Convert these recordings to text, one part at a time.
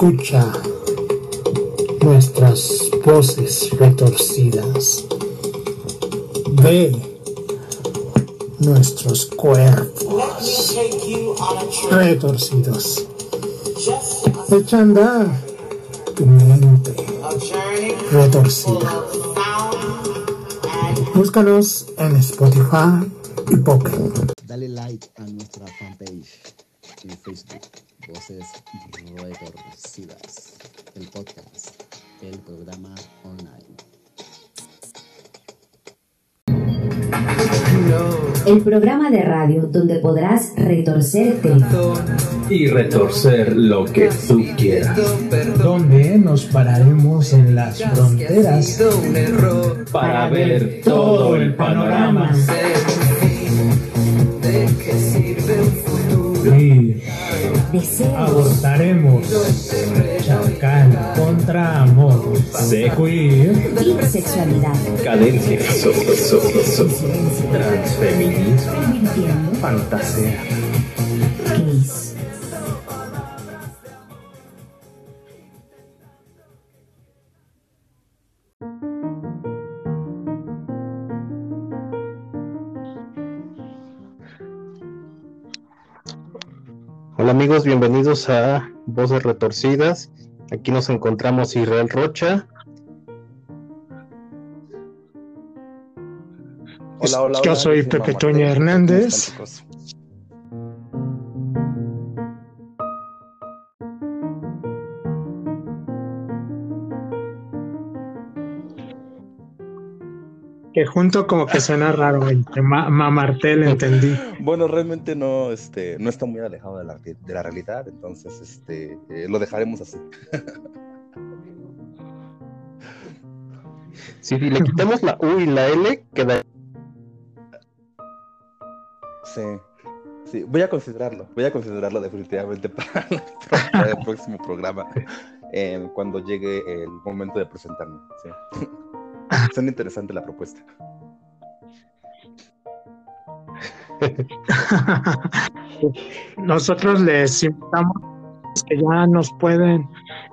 Escucha nuestras voces retorcidas. Ve nuestros cuerpos retorcidos. Echa a andar tu mente retorcida. Búscanos en Spotify y Pocket. Dale like a nuestra fanpage en Facebook, Voces Retorcidas, el podcast, el programa online. El programa de radio donde podrás retorcerte y retorcer lo que tú quieras. Donde nos pararemos en las fronteras Para ver todo el panorama. Abortaremos chacal contra amor, y sexualidad. Cadencia. So, so, so. Transfeminismo. Permitiendo amigos, bienvenidos a Voces Retorcidas. Aquí nos encontramos Israel Rocha, Hola, hola, Yo hola, soy dice Pepe Tele. Hernández. Que junto como que suena raro, ma mamartel entendí. Bueno, realmente no, este, no está muy alejado de la, de la realidad, entonces este, eh, lo dejaremos así. Si le quitamos la U y la L, queda. Sí, sí, voy a considerarlo, voy a considerarlo definitivamente para el próximo programa, eh, cuando llegue el momento de presentarme. Sí. Suena interesante la propuesta. Nosotros les invitamos que ya nos pueden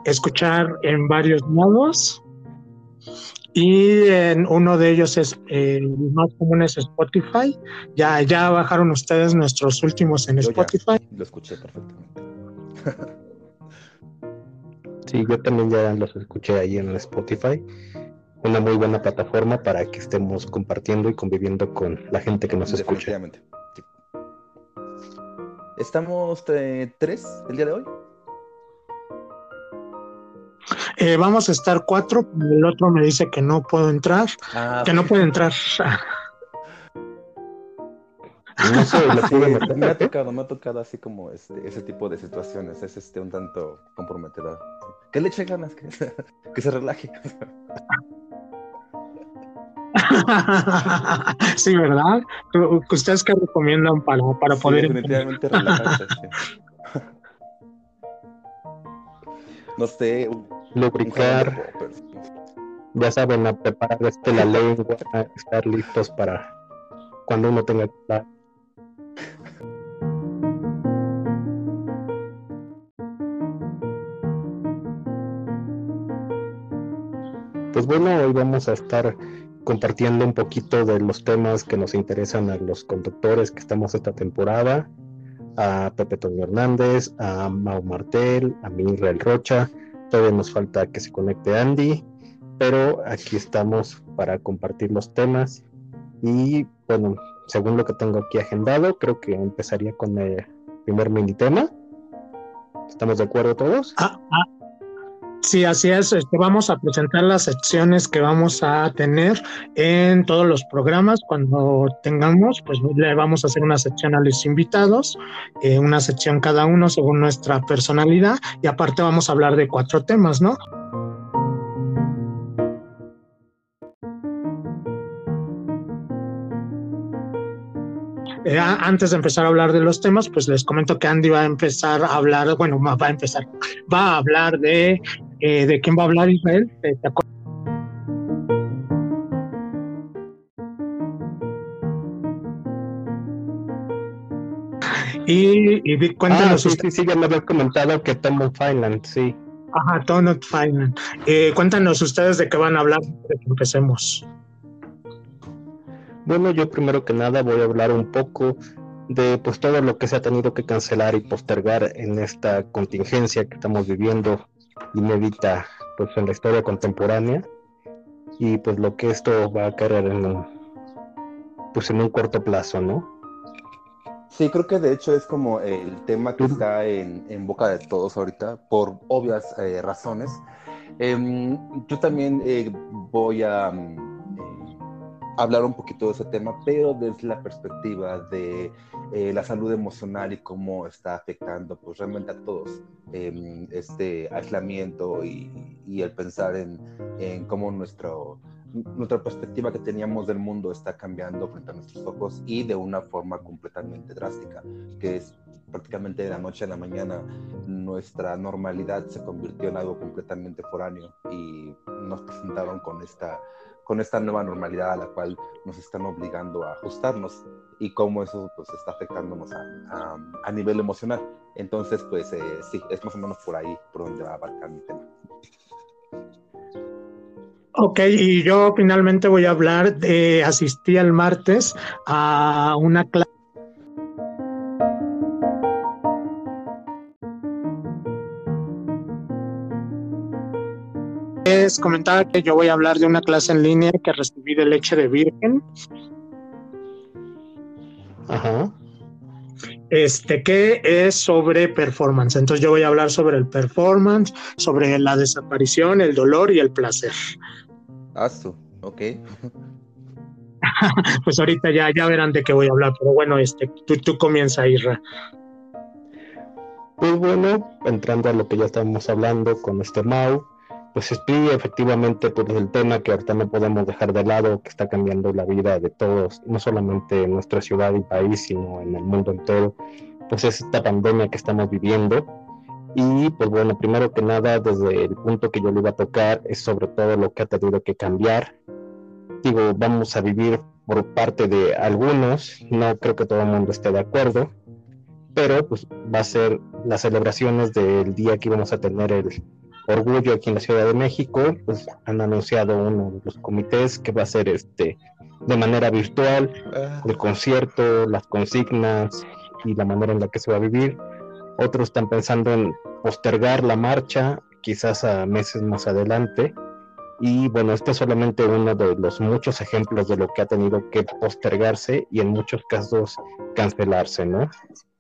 escuchar en varios modos y en uno de ellos es eh, el más común es Spotify. Ya, ya bajaron ustedes nuestros últimos en Yo Spotify. lo escuché perfectamente. Sí, yo también ya los escuché ahí en Spotify. Una muy buena plataforma para que estemos compartiendo y conviviendo con la gente que nos escucha. Sí. ¿Estamos eh, tres el día de hoy? Eh, vamos a estar cuatro, pero el otro me dice que no puedo entrar, Ah, que no puede entrar. No sé, Sí, me ha tocado, me ha tocado así como este, ese tipo de situaciones, es este un tanto comprometedor. Que le eche ganas, que, que se relaje. sí, ¿verdad? ¿Ustedes qué recomiendan para, para Sí, poder definitivamente relajarse. sí. No sé, un, Lubricar, ya saben, a preparar este, la lengua, a estar listos para cuando uno tenga que hablar. Pues bueno, hoy vamos a estar compartiendo un poquito de los temas que nos interesan a los conductores que estamos esta temporada, a Pepe Toño Hernández, a Mau Martel, a Israel Rocha, todavía nos falta que se conecte Andy, pero aquí estamos para compartir los temas y bueno, según lo que tengo aquí agendado, creo que empezaría con el primer mini tema. ¿Estamos de acuerdo todos? Ah, ah, Sí, así es. Este, vamos a presentar las secciones que vamos a tener en todos los programas. Cuando tengamos, pues le vamos a hacer una sección a los invitados, eh, una sección cada uno según nuestra personalidad y aparte vamos a hablar de cuatro temas, ¿no? Eh, antes de empezar a hablar de los temas, pues les comento que Andy va a empezar a hablar, bueno, va a empezar, va a hablar de, eh, ¿de quién va a hablar Israel? Eh, ¿te acuerdas? Y, y cuéntanos Ah, sí, usted- sí, sí, ya me habías comentado que Tom of Finland, sí. Ajá, Donut Feynman. Eh, cuéntanos ustedes de qué van a hablar para que empecemos. Bueno, yo primero que nada voy a hablar un poco de pues todo lo que se ha tenido que cancelar y postergar en esta contingencia que estamos viviendo inédita pues en la historia contemporánea y pues lo que esto va a caer en un, pues en un corto plazo, ¿no? Sí, creo que de hecho es como el tema que está en, en boca de todos ahorita, por obvias eh, razones. Em, yo también eh, voy a mm, hablar un poquito de ese tema, pero desde la perspectiva de la salud emocional y cómo está afectando pues realmente a todos em, este aislamiento y, y el pensar en, en cómo nuestro nuestra perspectiva que teníamos del mundo está cambiando frente a nuestros ojos y de una forma completamente drástica, que es prácticamente de la noche a la mañana nuestra normalidad se convirtió en algo completamente foráneo y nos presentaron con esta, con esta nueva normalidad a la cual nos están obligando a ajustarnos y cómo eso pues está afectándonos a, a, nivel emocional. Entonces, pues eh, sí, es más o menos por ahí por donde va a abarcar mi tema. Ok, y yo finalmente voy a hablar de, asistí el martes a una clase. Es comentar que yo voy a hablar de una clase en línea que recibí de leche de virgen. Ajá. Este, que es sobre performance. Entonces yo voy a hablar sobre el performance, sobre la desaparición, el dolor y el placer. Asu, ok. pues ahorita ya, ya verán de qué voy a hablar, pero bueno, este, tú, tú comienza, Isra. Pues bueno, entrando a lo que ya estábamos hablando con este Mau, pues sí, efectivamente, pues el tema que ahorita no podemos dejar de lado, que está cambiando la vida de todos, no solamente en nuestra ciudad y país, sino en el mundo entero, pues es esta pandemia que estamos viviendo, y pues bueno, primero que nada, desde el punto que yo le iba a tocar, es sobre todo lo que ha tenido que cambiar. Digo, vamos a vivir por parte de algunos, no creo que todo el mundo esté de acuerdo, pero pues va a ser las celebraciones del día que íbamos a tener el orgullo aquí en la Ciudad de México, pues han anunciado uno de los comités que va a ser este de manera virtual, ah. el concierto, las consignas y la manera en la que se va a vivir. Otros están pensando en postergar la marcha, quizás a meses más adelante. Y bueno, este es solamente uno de los muchos ejemplos de lo que ha tenido que postergarse y en muchos casos cancelarse, ¿no?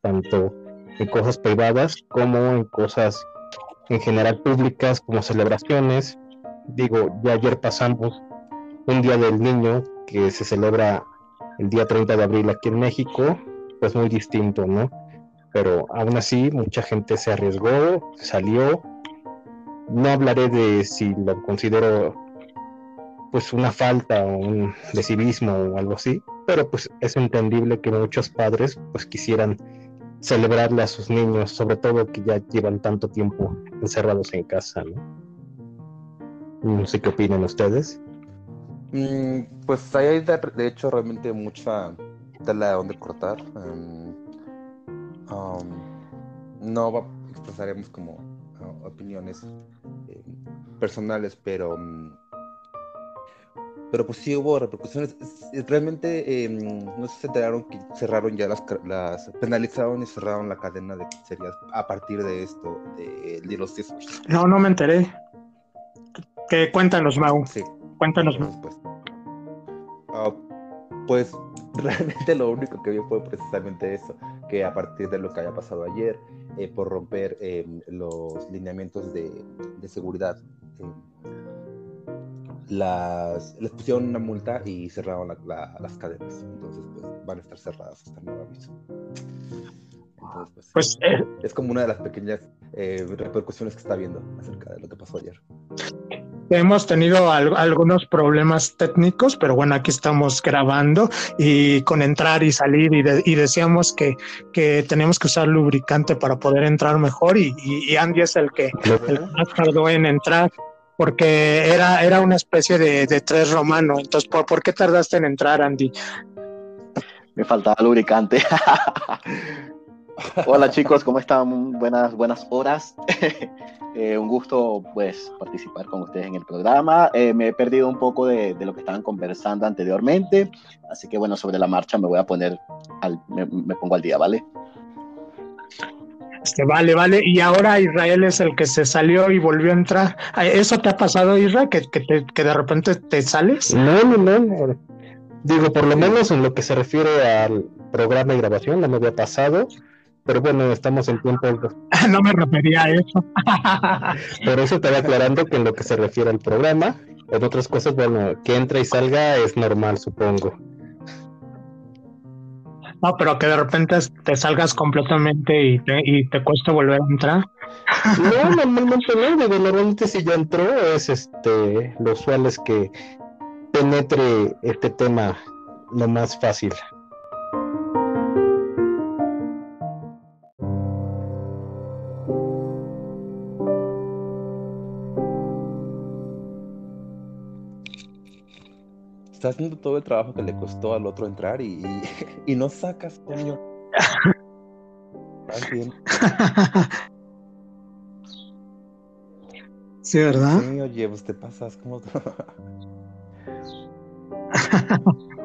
Tanto en cosas privadas como en cosas en general públicas como celebraciones. Digo, ya ayer pasamos un Día del Niño que se celebra el día 30 de abril aquí en México, pues muy distinto, ¿no? pero aún así mucha gente se arriesgó, salió. No hablaré de si lo considero pues una falta o un de civismo o algo así, pero pues es entendible que muchos padres pues quisieran celebrarle a sus niños, sobre todo que ya llevan tanto tiempo encerrados en casa, ¿no? No sé qué opinan ustedes. Mm, pues hay de, hecho realmente mucha tela donde cortar. Em, no expresaremos como uh, opiniones eh, personales, pero um, pero pues sí hubo repercusiones. Realmente em, no se enteraron que cerraron ya las, las penalizaron y cerraron la cadena de pizzerías a partir de esto, de, de los No, no me enteré. Que cuéntanos, Mau. Sí. Cuéntanos. Pues, uh, pues realmente lo único que vi fue precisamente eso, que a partir de lo que haya pasado ayer, eh, por romper em, los lineamientos de, seguridad, em, las, les pusieron una multa y cerraron las cadenas. Entonces, pues van a estar cerradas hasta nuevo aviso. Entonces, pues, pues eh, es como una de las pequeñas eh, repercusiones que está viendo acerca de lo que pasó ayer. Hemos tenido algunos problemas técnicos, pero bueno, aquí estamos grabando y con entrar y salir y, decíamos que, que tenemos que usar lubricante para poder entrar mejor y, Andy es el que, más tardó en entrar porque era, era una especie de, tres romano. Entonces, ¿por, ¿por qué tardaste en entrar, Andy? Me faltaba lubricante. Hola chicos, ¿cómo están? Buenas, buenas horas. Eh, un gusto pues participar con ustedes en el programa. Eh, me he perdido un poco de, de, lo que estaban conversando anteriormente, así que bueno, sobre la marcha me voy a poner, al, me, me pongo al día, ¿vale? Este, vale, vale. Y ahora Israel es el que se salió y volvió a entrar. ¿Eso te ha pasado, Israel? ¿Que, que, te, que de repente te sales? No, no, no. Digo, por lo menos en lo que se refiere al programa de grabación, no me había pasado. Pero bueno, estamos en tiempo. no me refería a eso. Por eso voy aclarando que en lo que se refiere al programa, en otras cosas, bueno, que entra y salga es normal, supongo. No, pero que de repente te salgas completamente y te, y te cuesta volver a entrar. No, normalmente no, digo, normalmente si ya entró es este, lo usual es que penetre este tema lo más fácil. Está haciendo todo el trabajo que le costó al otro entrar y, y, y no sacas, coño. bien. Sí, ¿verdad? Sí, oye, pues te pasas como...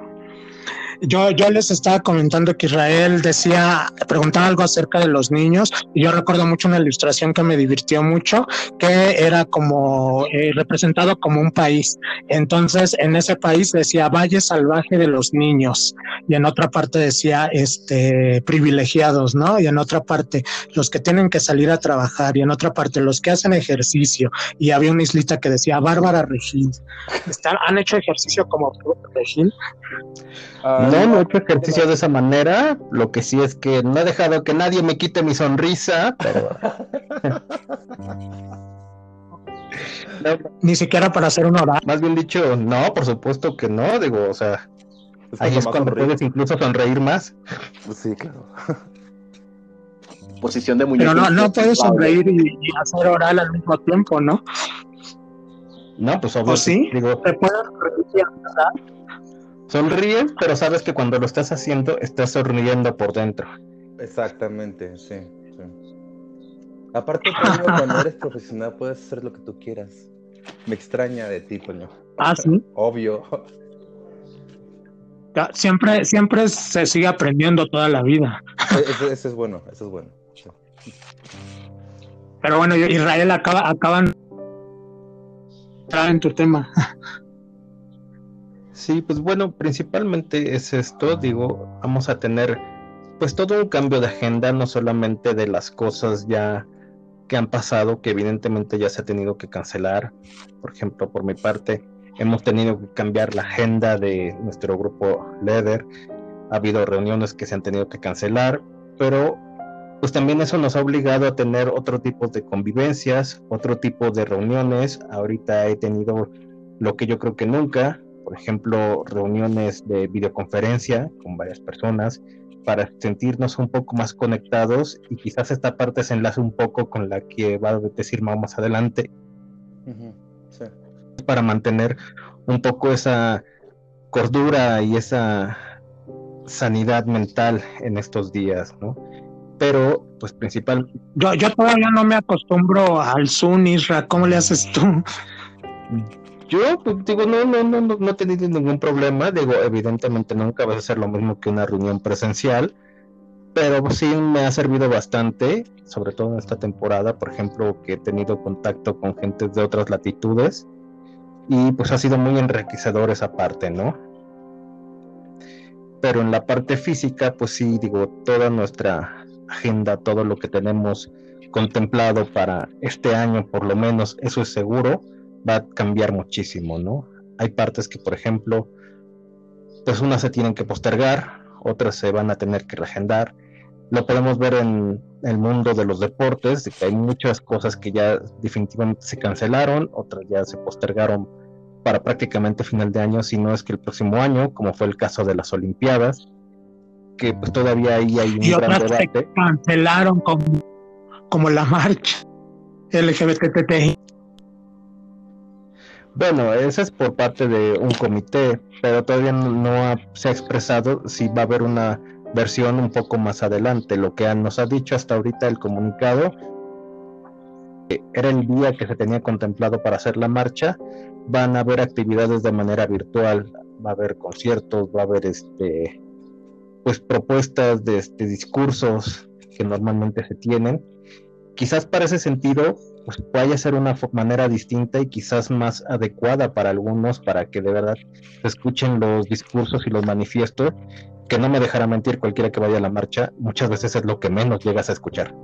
Yo, yo les estaba comentando que Israel decía, preguntaba algo acerca de los niños, y yo recuerdo mucho una ilustración que me divirtió mucho, que era como eh, representado como un país. Entonces, en ese país decía Valle Salvaje de los Niños, y en otra parte decía este privilegiados, ¿no? Y en otra parte, los que tienen que salir a trabajar, y en otra parte, los que hacen ejercicio, y había una islita que decía Bárbara Regil. ¿Están, ¿Han hecho ejercicio como Regil? Uh, no, no he hecho ejercicio de esa manera. Lo que sí es que no he dejado que nadie me quite mi sonrisa. Pero... no, Ni siquiera para hacer un oral. Más bien dicho, no, por supuesto que no. Digo, o sea, es ahí es cuando sonreír. puedes incluso sonreír más. Pues sí, claro. Posición de muñeco. Pero no, no puedes sonreír y, y, hacer oral al mismo tiempo, ¿no? No, pues obvio. ¿O sí? Digo, ¿Te puedes reír ¿verdad? Sonríes, pero sabes que cuando lo estás haciendo, estás sonriendo por dentro. Exactamente, sí. sí. Aparte, Toño, cuando eres profesional puedes hacer lo que tú quieras. Me extraña de ti, Toño. Ah, sí. Obvio. Siempre, siempre se sigue aprendiendo toda la vida. Eso, eso es bueno, eso es bueno. Sí. Pero bueno, Israel acaba, acaban en tu tema. Sí, pues bueno, principalmente es esto, digo, vamos a tener pues todo un cambio de agenda, no solamente de las cosas ya que han pasado, que evidentemente ya se ha tenido que cancelar. Por ejemplo, por mi parte, hemos tenido que cambiar la agenda de nuestro grupo LEDER. Ha habido reuniones que se han tenido que cancelar, pero pues también eso nos ha obligado a tener otro tipo de convivencias, otro tipo de reuniones. Ahorita he tenido lo que yo creo que nunca, por ejemplo, reuniones de videoconferencia con varias personas para sentirnos un poco más conectados y quizás esta parte se enlace un poco con la que va a decir más adelante. Uh -huh. sí. Para mantener un poco esa cordura y esa sanidad mental en estos días, ¿no? Pero, pues principal. Yo, yo todavía no me acostumbro al Zoom, Isra. ¿Cómo le haces tú? Yo, pues, digo, no, no, no, no, no he tenido ningún problema. Digo, evidentemente nunca va a ser lo mismo que una reunión presencial, pero sí me ha servido bastante, sobre todo en esta temporada, por ejemplo, que he tenido contacto con gente de otras latitudes y pues ha sido muy enriquecedor esa parte, ¿no? Pero en la parte física, pues sí, digo, toda nuestra agenda, todo lo que tenemos contemplado para este año, por lo menos, eso es seguro va a cambiar muchísimo, ¿no? Hay partes que, por ejemplo, pues unas se tienen que postergar, otras se van a tener que reagendar. Lo podemos ver en el mundo de los deportes, de que hay muchas cosas que ya definitivamente se cancelaron, otras ya se postergaron para prácticamente final de año, si no es que el próximo año, como fue el caso de las Olimpiadas, que pues todavía ahí hay un y gran otras debate. Se cancelaron como, como la marcha LGBTTI. Bueno, ese es por parte de un comité, pero todavía no, ha, se ha expresado si va a haber una versión un poco más adelante. Lo que nos ha dicho hasta ahorita el comunicado era el día que se tenía contemplado para hacer la marcha. Van a haber actividades de manera virtual, va a haber conciertos, va a haber este pues propuestas de este, discursos que normalmente se tienen. Quizás para ese sentido, pues vaya a ser una manera distinta y quizás más adecuada para algunos para que de verdad escuchen los discursos y los manifiestos, que no me dejará mentir cualquiera que vaya a la marcha, muchas veces es lo que menos llegas a escuchar.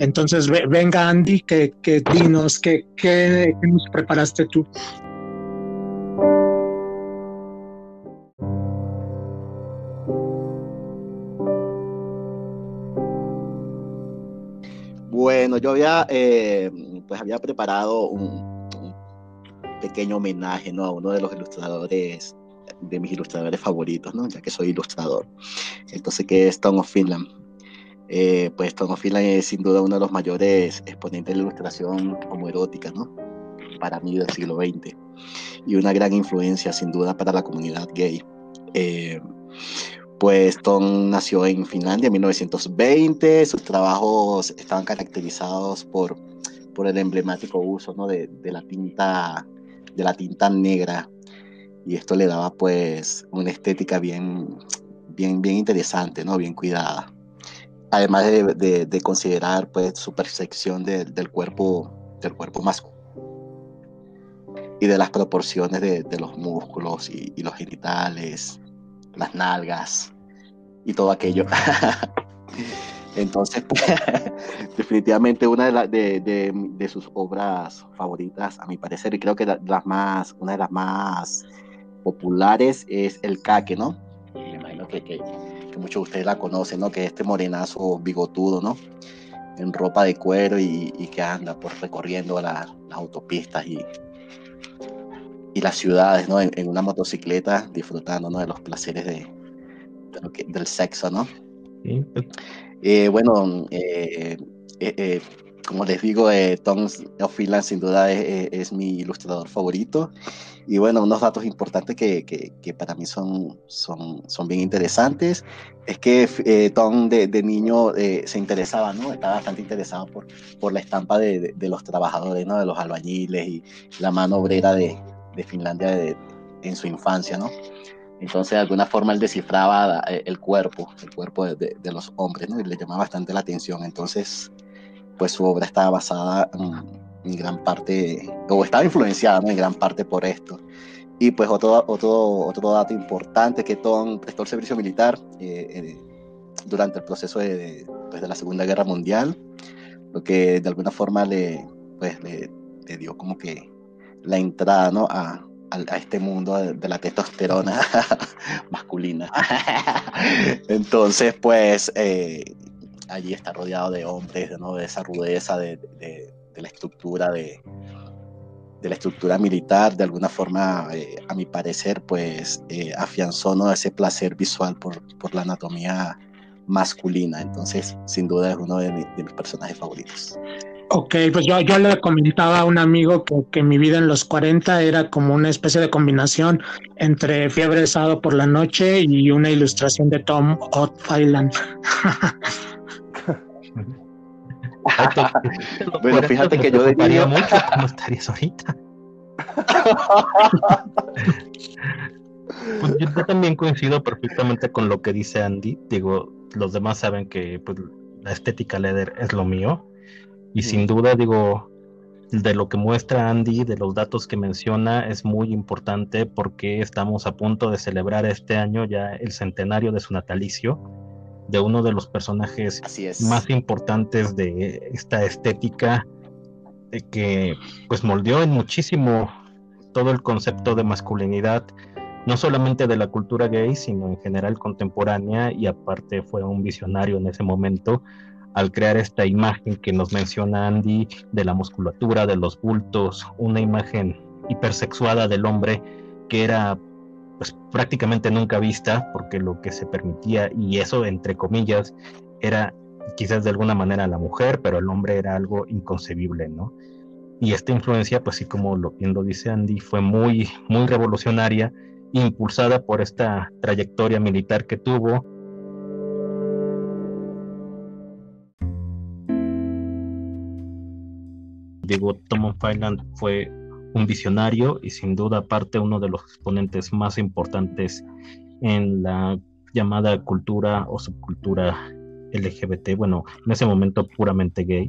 Entonces, venga Andy, que, que dinos, ¿qué que, nos preparaste tú? Bueno, yo había, eh, pues había preparado un, pequeño homenaje ¿no? a uno de los ilustradores, de mis ilustradores favoritos, ¿no? ya que soy ilustrador. Entonces, que es Tom of Finland. Eh, pues Tom of Finland es sin duda uno de los mayores exponentes de la ilustración homoerótica, ¿no? Para mí del siglo XX. Y una gran influencia sin duda para la comunidad gay. Eh, pues Tom nació en Finlandia en 1920, sus trabajos estaban caracterizados por, por el emblemático uso ¿no? de, de, la tinta, de la tinta negra y esto le daba pues una estética bien, bien, bien interesante, ¿no? bien cuidada. Además de, de, considerar pues su percepción del cuerpo, del cuerpo masculino y de las proporciones de, los músculos y, y los genitales las nalgas y todo aquello. Entonces, definitivamente una de, de, sus obras favoritas, a mi parecer, y creo que las más, una de las más populares es El Caque, ¿no? Me imagino que, muchos de ustedes la conocen, ¿no? Que es este morenazo bigotudo, ¿no? En ropa de cuero y, que anda por recorriendo las autopistas y, y las ciudades, ¿no? En, una motocicleta, disfrutando, ¿no? De los placeres de, del sexo, ¿no? Eh, bueno, eh, eh, como les digo, Tom Finland sin duda es, mi ilustrador favorito. Y bueno, unos datos importantes que, que, para mí son, son, son bien interesantes es que Tom de, de niño se interesaba, ¿no? Estaba bastante interesado por, por la estampa de, de, los trabajadores, ¿no? De los albañiles y la mano obrera de, de Finlandia en su infancia, ¿no? Entonces, de alguna forma, él descifraba eh, el cuerpo, el cuerpo de, los hombres, ¿no? Y le llamaba bastante la atención. Entonces, pues su obra estaba basada en, gran parte, o estaba influenciada, ¿no? En gran parte por esto. Y pues otro, otro, otro dato importante que Tom prestó el servicio militar eh, eh, durante el proceso de, pues, de, la Segunda Guerra Mundial, lo que de alguna forma le, pues, le, le dio como que la entrada ¿no? a, a, este mundo de, la testosterona masculina. Entonces, pues, eh, allí está rodeado de hombres, ¿no? de esa rudeza de, de, la estructura de, de la estructura militar, de alguna forma, eh, a mi parecer, pues eh, afianzó ¿no? ese placer visual por, por, la anatomía masculina. Entonces, sin duda es uno de, de mis personajes favoritos. Ok, pues yo, yo le comentaba a un amigo que, que, mi vida en los 40 era como una especie de combinación entre Fiebre de Sábado por la Noche y una ilustración de Tom Otfiland. bueno, fíjate que yo diría mucho cómo estarías ahorita. pues yo también coincido perfectamente con lo que dice Andy. Digo, los demás saben que pues, la estética leather es lo mío y sin duda, digo, de lo que muestra Andy, de los datos que menciona, es muy importante porque estamos a punto de celebrar este año ya el centenario de su natalicio, de uno de los personajes más importantes de esta estética que pues moldeó en muchísimo todo el concepto de masculinidad, no solamente de la cultura gay, sino en general contemporánea y aparte fue un visionario en ese momento al crear esta imagen que nos menciona Andy de la musculatura, de los bultos, una imagen hipersexuada del hombre que era pues prácticamente nunca vista porque lo que se permitía y eso entre comillas era quizás de alguna manera la mujer, pero el hombre era algo inconcebible, ¿no? Y esta influencia, pues sí, como lo, bien lo dice Andy, fue muy, muy revolucionaria, impulsada por esta trayectoria militar que tuvo. Diego Tom Finland fue un visionario y sin duda aparte uno de los exponentes más importantes en la llamada cultura o subcultura LGBT, bueno, en ese momento puramente gay,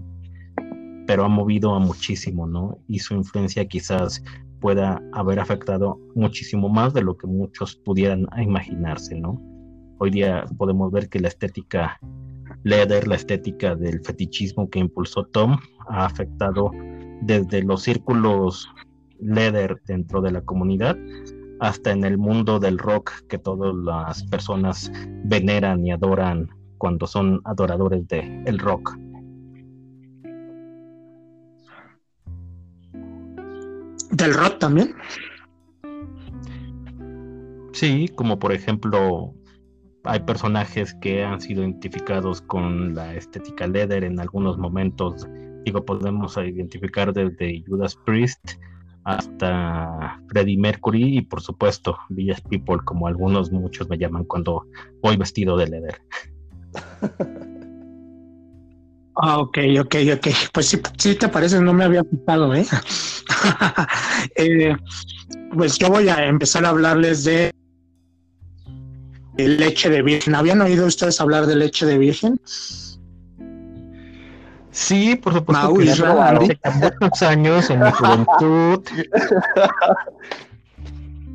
pero ha movido a muchísimo, ¿no? Y su influencia quizás pueda haber afectado muchísimo más de lo que muchos pudieran imaginarse, ¿no? Hoy día podemos ver que la estética leather, la estética del fetichismo que impulsó Tom, ha afectado desde los círculos leather dentro de la comunidad hasta en el mundo del rock que todas las personas veneran y adoran cuando son adoradores de el rock. ¿Del rock también? Sí, como por ejemplo hay personajes que han sido identificados con la estética leather en algunos momentos. Digo, podemos identificar desde Judas Priest hasta Freddie Mercury y por supuesto Village People, como algunos muchos me llaman cuando voy vestido de leather. Ah, ok, ok, ok. Pues sí, sí te parece, no me había fijado, ¿eh? ¿eh? Pues yo voy a empezar a hablarles de leche de virgen. ¿Habían oído ustedes hablar de leche de virgen? Sí, por supuesto. que hace muchos años en mi juventud.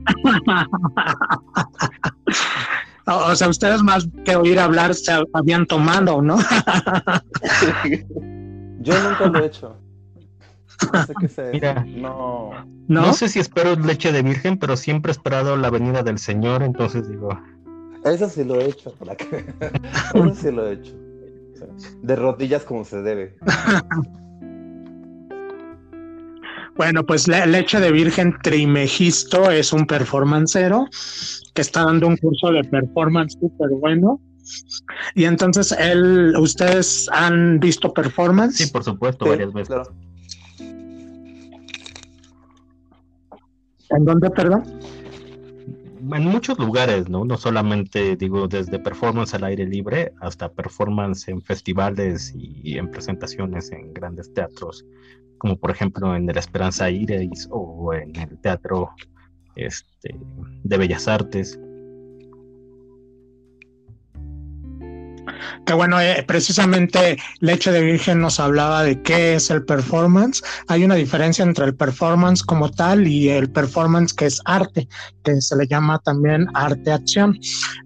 o sea, ustedes más que oír hablar se habían tomado, ¿no? Yo nunca lo he hecho. No sé qué sé. Mira, no. no. sé si espero leche de virgen, pero siempre he esperado la venida del Señor, entonces digo. Eso sí lo he hecho, Eso sí lo he hecho. De rodillas como se debe. Bueno, pues Leche de Virgen Trimegisto es un performancero que está dando un curso de performance súper bueno. Y entonces él, ¿ustedes han visto performance? Sí, por supuesto, varias veces. ¿En dónde, perdón? En muchos lugares, ¿no? No solamente, digo, desde performance al aire libre hasta performance en festivales y en presentaciones en grandes teatros, como por ejemplo en el Esperanza Iris o en el Teatro este, de Bellas Artes. Que bueno, eh, precisamente Leche de Virgen nos hablaba de qué es el performance. Hay una diferencia entre el performance como tal y el performance que es arte, que se le llama también arte-acción.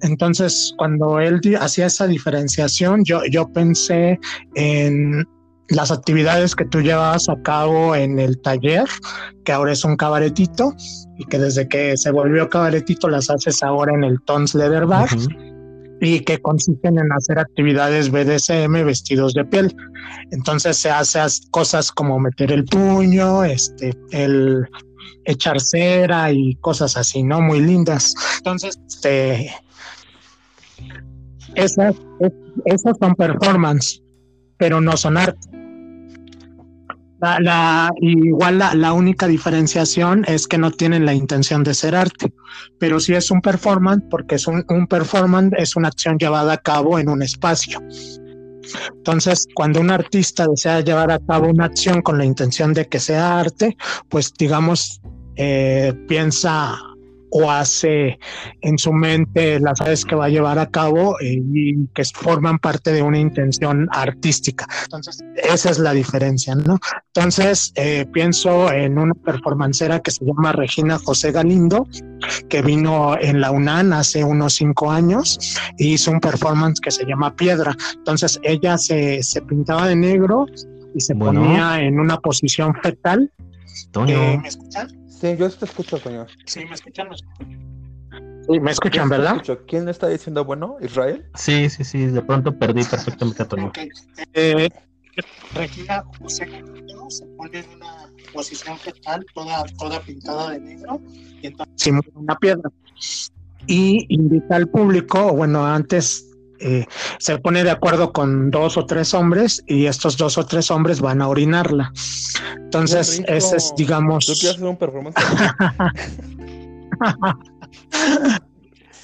Entonces, cuando él hacía esa diferenciación, yo, yo pensé en las actividades que tú llevas a cabo en el taller, que ahora es un cabaretito, y que desde que se volvió cabaretito las haces ahora en el Tons Leather Bar y que consisten en hacer actividades BDSM vestidos de piel. Entonces se hace cosas como meter el puño, este, el echar cera y cosas así, ¿no? Muy lindas. Entonces, este, esas, esas son performance, pero no son arte. La, igual la, única diferenciación es que no tienen la intención de ser arte, pero sí es un performance porque es un, un performance, es una acción llevada a cabo en un espacio. Entonces, cuando un artista desea llevar a cabo una acción con la intención de que sea arte, pues digamos, eh, piensa o hace en su mente las actividades que va a llevar a cabo eh, y que forman parte de una intención artística. Entonces, esa es la diferencia, ¿no? Entonces, eh, pienso en una performancera que se llama Regina José Galindo, que vino en la UNAM hace unos cinco años e hizo un performance que se llama Piedra. Entonces, ella se, se pintaba de negro y se ponía en una posición fetal. Eh, ¿Me escuchan? Sí, yo te escucho, señor. Sí, me escuchan. Sí, me escuchan, ¿verdad? ¿Quién está diciendo bueno? ¿Israel? Sí, sí, sí, de pronto perdí perfectamente a Toño. Okay. Eh, Regina se pone en una posición fetal, toda, toda pintada de negro, y entonces simula una piedra. Y invita al público, bueno, antes eh, se pone de acuerdo con dos o tres hombres y estos dos o tres hombres van a orinarla. Entonces, ese es, digamos... ¿Tú quieres hacer un performance?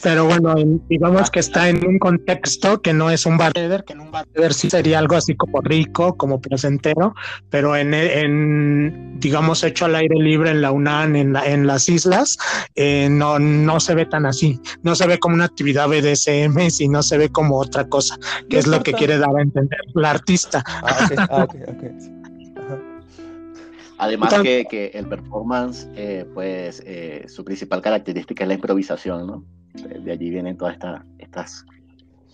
Pero bueno, en- digamos que está en un contexto que no es un bartender, que en un bartender sí sería algo así como rico, como placentero, pero en, en digamos, hecho al aire libre en la UNAM, en, la- en las islas, eh, no, no se ve tan así. No se ve como una actividad BDSM, sino se ve como otra cosa, que es lo que quiere dar a entender la artista. Ah, ok, ah, ok, ok. Ajá. Además que, que el performance, eh, pues eh, su principal característica es la improvisación, ¿no? De allí vienen todas esta- estas,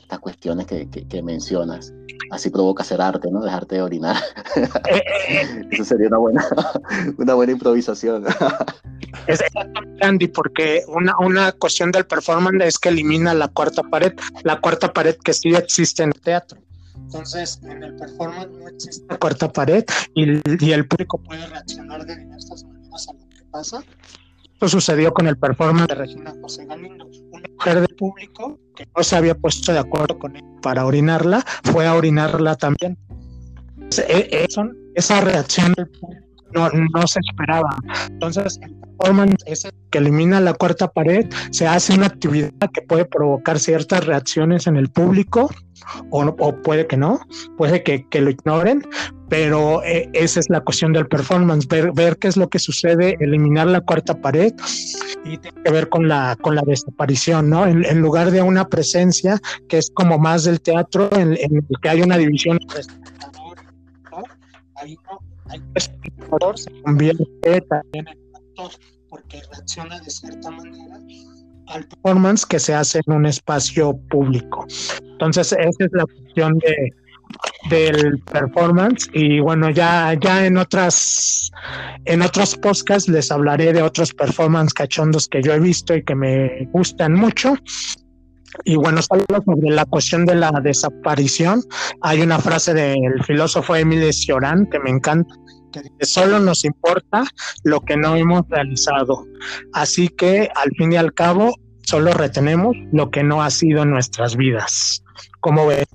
estas cuestiones que, que- que mencionas. Así provoca hacer arte, ¿no? Dejarte de orinar. Eso sería una buena, una buena improvisación. Es Andy, porque una, una cuestión del performance es que elimina la cuarta pared, la cuarta pared que sí existe en el teatro. Entonces, en el performance no existe la cuarta pared y, y el público puede reaccionar de diversas maneras a lo que pasa. Esto sucedió con el performance de Regina José Galindo. Mujer del público que no se había puesto de acuerdo con él para orinarla, fue a orinarla también. E- e- son- esa reacción no, no se esperaba. Entonces, el performance ese que elimina la cuarta pared, se hace una actividad que puede provocar ciertas reacciones en el público, o, no- o puede que no, puede que, que lo ignoren, pero eh, esa es la cuestión del performance, ver, ver qué es lo que sucede, eliminar la cuarta pared y tiene que ver con la, con la desaparición, ¿no? En, en lugar de una presencia que es como más del teatro, en, en el que hay una división actor, ahí no, ahí el se convierte también en actor porque reacciona de cierta manera al performance que se hace en un espacio público. Entonces, esa es la cuestión de, del performance y bueno, ya, ya en otras en otros podcasts les hablaré de otros performance cachondos que yo he visto y que me gustan mucho. Y bueno, solo sobre la cuestión de la desaparición, hay una frase del filósofo Emile Cioran que me encanta, que solo nos importa lo que no hemos realizado. Así que al fin y al cabo, solo retenemos lo que no ha sido en nuestras vidas. ¿Cómo ves?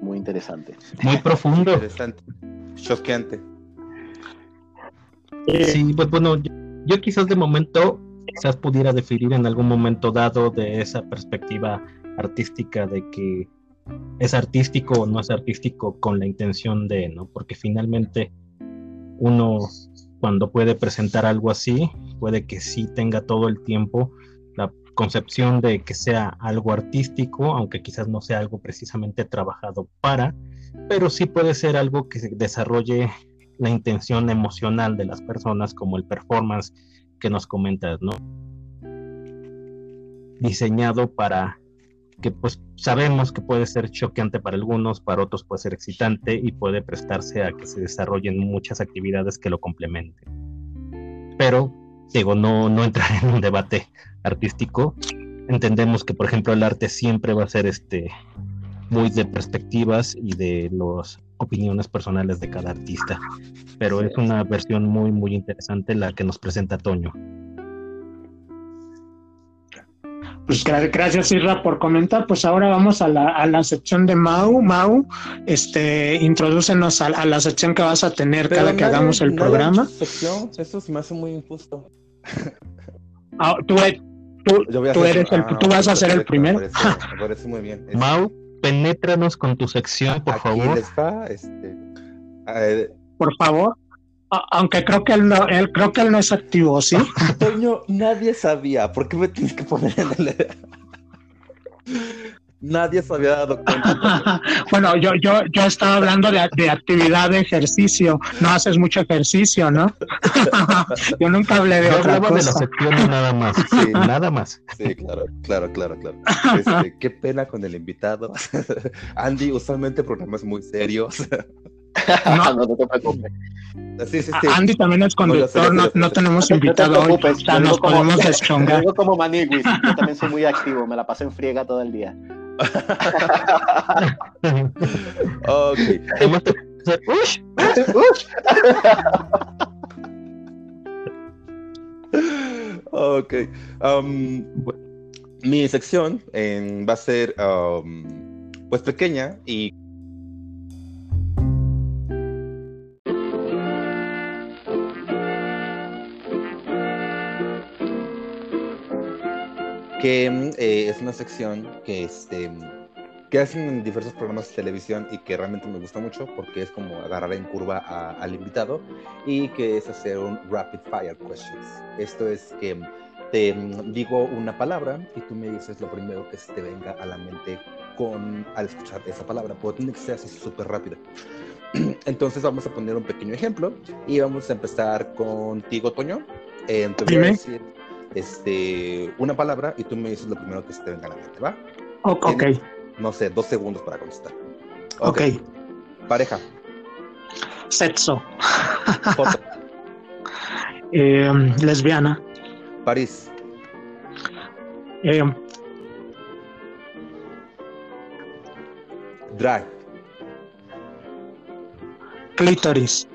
Muy interesante. Muy profundo. Interesante. Chosqueante. Sí, pues bueno, yo, yo quizás de momento, quizás pudiera definir en algún momento dado de esa perspectiva artística de que es artístico o no es artístico con la intención de, ¿no? Porque finalmente uno cuando puede presentar algo así, puede que sí tenga todo el tiempo la concepción de que sea algo artístico, aunque quizás no sea algo precisamente trabajado para, pero sí puede ser algo que desarrolle la intención emocional de las personas, como el performance que nos comentas, ¿no? Diseñado para que pues sabemos que puede ser choqueante para algunos, para otros puede ser excitante y puede prestarse a que se desarrollen muchas actividades que lo complementen. Pero, digo, no, no entrar en un debate artístico. Entendemos que, por ejemplo, el arte siempre va a ser este muy de perspectivas y de las opiniones personales de cada artista. Pero es una versión muy, muy interesante la que nos presenta Toño. Pues gra- gracias Isra por comentar. Pues ahora vamos a la, a la sección de Mau. Mau, este, introdúcenos a, a la sección que vas a tener Pero cada que nadie- hagamos el ha programa. sección. Eso se me hace muy injusto. Ah, tú, e- tú- tú hacer- eres el, ah, tú vas a ok, ser el primero. Me parece, me parece muy bien. Es- Mau, penétranos con tu sección, por aquí favor. va, este, eh, Por favor. Aunque creo que él no, él creo que él no es activo, ¿sí? Toño, nadie sabía. ¿Por qué me tienes que poner en el... Nadie se había dado cuenta. bueno, yo, yo, yo estaba hablando de, de actividad de ejercicio. No haces mucho ejercicio, ¿no? yo nunca hablé de Yo otra hablaba de la cosa. sección nada más. Sí. Nada más. Sí, claro, claro, claro, claro. Este, qué pena con el invitado. Andy, usualmente programas muy serios. No, no, te preocupes. Sí, sí, sí. Andy también es No, yo conductor, yo no, yo no tenemos No te invitado hoy. O sea, yo nos como- podemos Yo deschongar. digo como Maniguis, yo también soy muy activo, me la paso en friega todo el día. Ok. Te- ¡Ush! Ok. um, mi sección eh, va a ser um, pues pequeña y que eh, es una sección que, este, que hacen en diversos programas de televisión y que realmente me gusta mucho porque es como agarrar en curva a- al invitado y que es hacer un rapid fire questions. Esto es que te digo una palabra y tú me dices lo primero que se te venga a la mente con, al escuchar esa palabra. Puede tener que ser así súper rápido. Entonces vamos a poner un pequeño ejemplo y vamos a empezar contigo, Toño. Eh, te voy a Dime. decir este, una palabra y tú me dices lo primero que se te venga a la mente, ¿va? Ok, Tienes, no sé, dos segundos para contestar. ok. Pareja, Sexo. foto, Eh, lesbiana. París, Eh, drag, clítoris.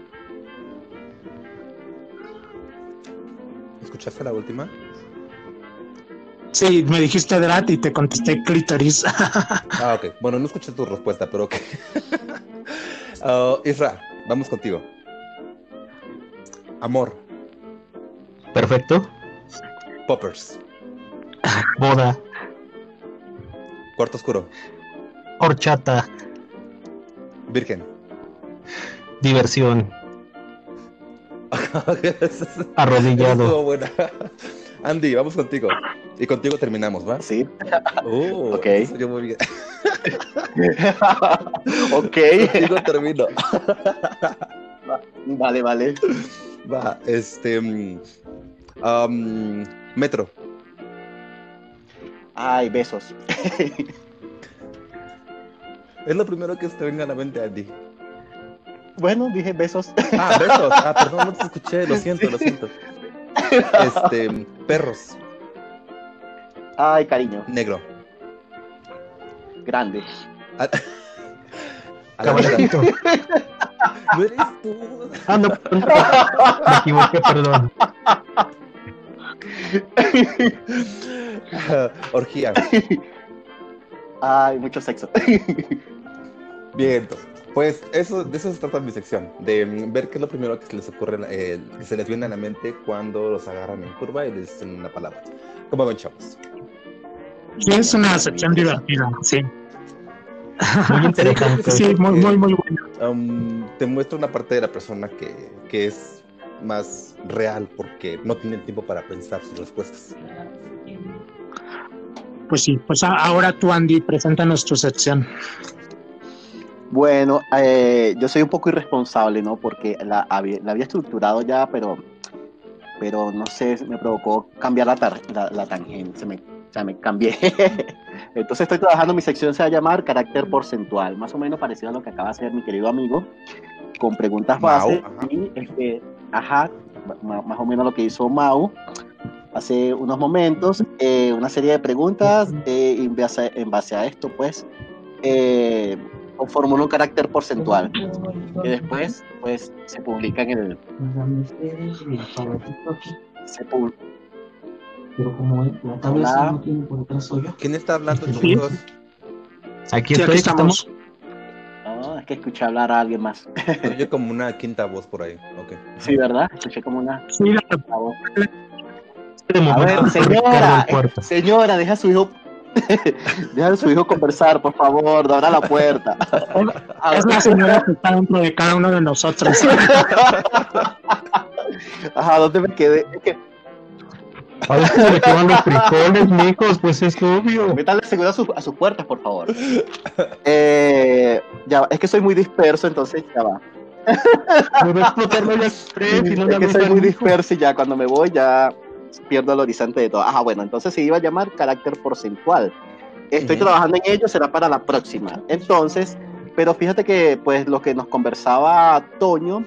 ¿escuchaste la última? Sí, me dijiste drat y te contesté clítoris. Ah, ok. Bueno, no escuché tu respuesta, pero ok. Ah, Isra, vamos contigo. Amor, Perfecto. poppers, Boda. cuarto oscuro, Horchata. virgen. Diversión. Arrodillado. Andy, vamos contigo. Y contigo terminamos, ¿va? Sí. Uh, Ok. salió muy bien. ok. Contigo termino. Vale, vale. Va, este. mm, um, metro, Ay, besos. es lo primero que te venga a la mente, Andy. Bueno, dije besos. Ah, besos. Ah, perdón, no te escuché. Lo siento, lo siento. Este, perros, Ay, cariño. negro. Grande. A, a la mitad. Caballito. No eres tú. Ah, no. Me equivoqué, perdón. Orgía. Ay, mucho sexo. Bien, entonces, pues eso, de eso se trata mi sección, de mm, ver qué es lo primero que se les ocurre, eh, que se les viene a la mente cuando los agarran en curva y les dicen una palabra. ¿Cómo ven, chavos? Sí, es una sección divertida, sí. Muy interesante. Sí, muy, muy, muy buena. Um, te muestra una parte de la persona que, que es más real porque no tiene tiempo para pensar sus respuestas. Pues sí, pues ahora tú, Andy, preséntanos tu sección. Bueno, eh, yo soy un poco irresponsable, ¿no? Porque la, había, la había estructurado ya, pero, pero no sé, me provocó cambiar la, tar- la, la tangente, se me, o sea, me cambié. Entonces estoy trabajando, mi sección se va a llamar carácter porcentual, más o menos parecido a lo que acaba de hacer mi querido amigo, con preguntas Mau, base ajá. y, este, ajá, más o menos lo que hizo Mau hace unos momentos, eh, una serie de preguntas, eh, y en, base, en base a esto, pues, eh, formula un carácter porcentual que después pues se publica en el se pub- Pero como la tabla no tiene por yo. ¿Quién está hablando, Sí. chicos? Aquí Sí, estoy. aquí estamos. Ah, es que escuché hablar a alguien más Oye, como una quinta voz por ahí. Ok. sí verdad escuché como una Sí, la- una voz. A ver señora señora deja a su hijo deja a su hijo conversar por favor abra la puerta es la señora que está dentro de cada uno de nosotros. ajá dónde me quedé es que A ver se le quedan los frijoles, mijos, pues es obvio. Métanle seguro a, sus- a sus puertas, por favor. Eh, ya, va, es que soy muy disperso, entonces ya va. Me va a explotar la tres y no es la que soy muy disperso y ya cuando me voy ya pierdo el horizonte de todo. Ajá, bueno, entonces se iba a llamar carácter porcentual. Estoy Ujú. trabajando en ello, será para la próxima. Entonces, pero fíjate que pues lo que nos conversaba Toño,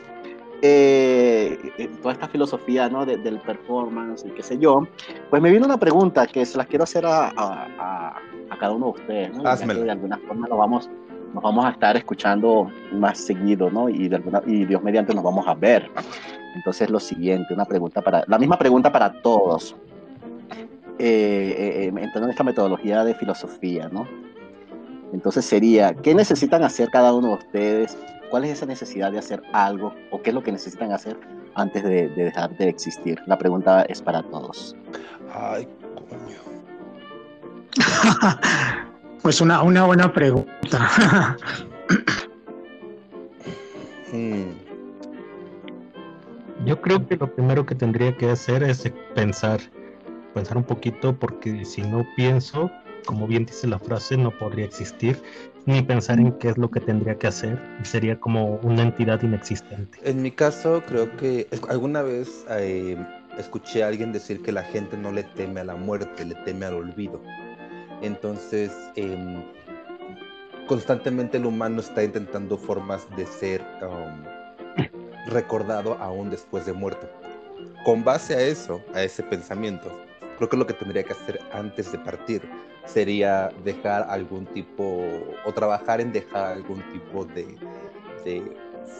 eh, eh, toda esta filosofía ¿no? de- del performance y qué sé yo, pues me vino una pregunta que se las quiero hacer a, a- a- cada uno de ustedes. ¿no? De alguna forma lo vamos, nos vamos a estar escuchando más seguido, ¿no? Y, de alguna, y Dios mediante nos vamos a ver. Entonces, lo siguiente, una pregunta para, la misma pregunta para todos. eh, entrando en esta metodología de filosofía, ¿no? Entonces sería, ¿qué necesitan hacer cada uno de ustedes? ¿Cuál es esa necesidad de hacer algo? ¿O qué es lo que necesitan hacer antes de, de dejar de existir? La pregunta es para todos. Ay, coño. pues una, una buena pregunta. Hmm. Yo creo que lo primero que tendría que hacer es pensar, pensar un poquito, porque si no pienso, como bien dice la frase, no podría existir, ni pensar en qué es lo que tendría que hacer, sería como una entidad inexistente. En mi caso, creo que alguna vez eh, escuché a alguien decir que la gente no le teme a la muerte, le teme al olvido. Entonces, em, constantemente el humano está intentando formas de ser um, recordado aún después de muerto. Con base a eso, a ese pensamiento, creo que lo que tendría que hacer antes de partir sería dejar algún tipo o trabajar en dejar algún tipo de, de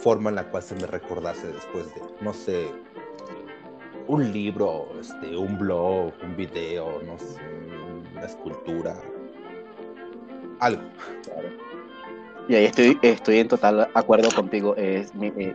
forma en la cual se me recordase después de, no sé, un libro, este, un blog, un video, no sé, una escultura, algo. Y ahí estoy, estoy en total acuerdo contigo. Eh,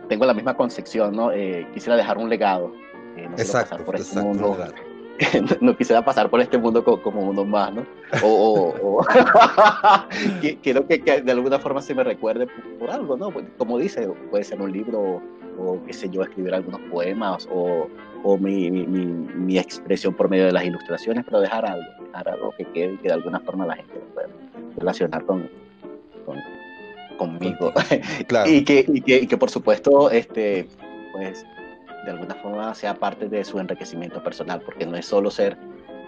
tengo la misma concepción, ¿no? Eh, quisiera dejar un legado. Eh, no exacto, pasar por este exacto, mundo. legado. no quisiera pasar por este mundo co- como, uno más, ¿no? O, o- o- quiero que, que de alguna forma se me recuerde por, por algo, ¿no? Como dice, puede ser un libro o, qué sé yo, escribir algunos poemas o, o mi, mi, mi- mi expresión por medio de las ilustraciones, pero dejar algo, dejar algo que quede y que de alguna forma la gente lo pueda relacionar con- conmigo. Claro. y, que, y, que, y que por supuesto, este, pues de alguna forma sea parte de su enriquecimiento personal, porque no es solo ser,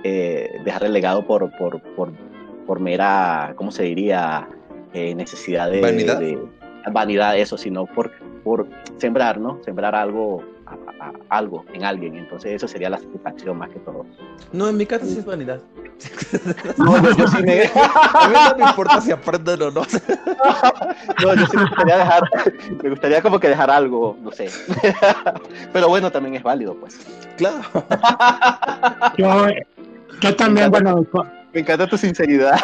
eh, dejar el legado por, por, por, por mera, ¿cómo se diría? Eh, necesidad de ¿Vanidad? de- vanidad, eso, sino por, por sembrar, ¿no? Sembrar algo, a- a- algo en alguien. Entonces, eso sería la satisfacción más que todo. No, en mi caso sí es vanidad. No, yo, yo sí me, A mí no me importa si aprenden o no. no, yo sí me gustaría dejar, me gustaría como que dejar algo, no sé. Pero bueno, también es válido, pues. Claro. Yo, yo también, bueno, Me encanta tu sinceridad.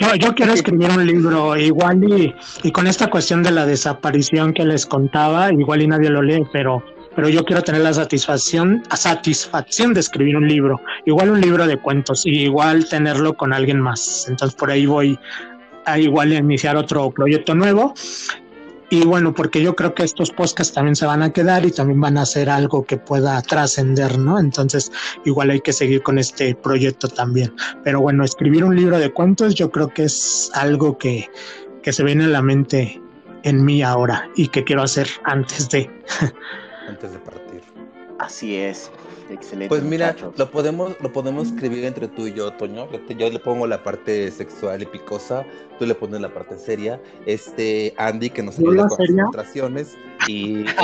Yo, yo quiero escribir un libro igual y, y con esta cuestión de la desaparición que les contaba, igual y nadie lo lee, pero, pero yo quiero tener la satisfacción, satisfacción de escribir un libro, igual un libro de cuentos, y igual tenerlo con alguien más. Entonces por ahí voy a igual iniciar otro proyecto nuevo. Y bueno, porque yo creo que estos podcasts también se van a quedar y también van a ser algo que pueda trascender, ¿no? Entonces, igual hay que seguir con este proyecto también. Pero bueno, escribir un libro de cuentos yo creo que es algo que, que se viene a la mente en mí ahora y que quiero hacer antes de. Antes de partir. Así es. Excelente. Pues mira, muchachos. lo podemos, lo podemos escribir entre tú y yo, Toño. Yo, te- yo le pongo la parte sexual y picosa, tú le pones la parte seria. Este Andy que nos ¿Yo ayuda con seria? las ilustraciones y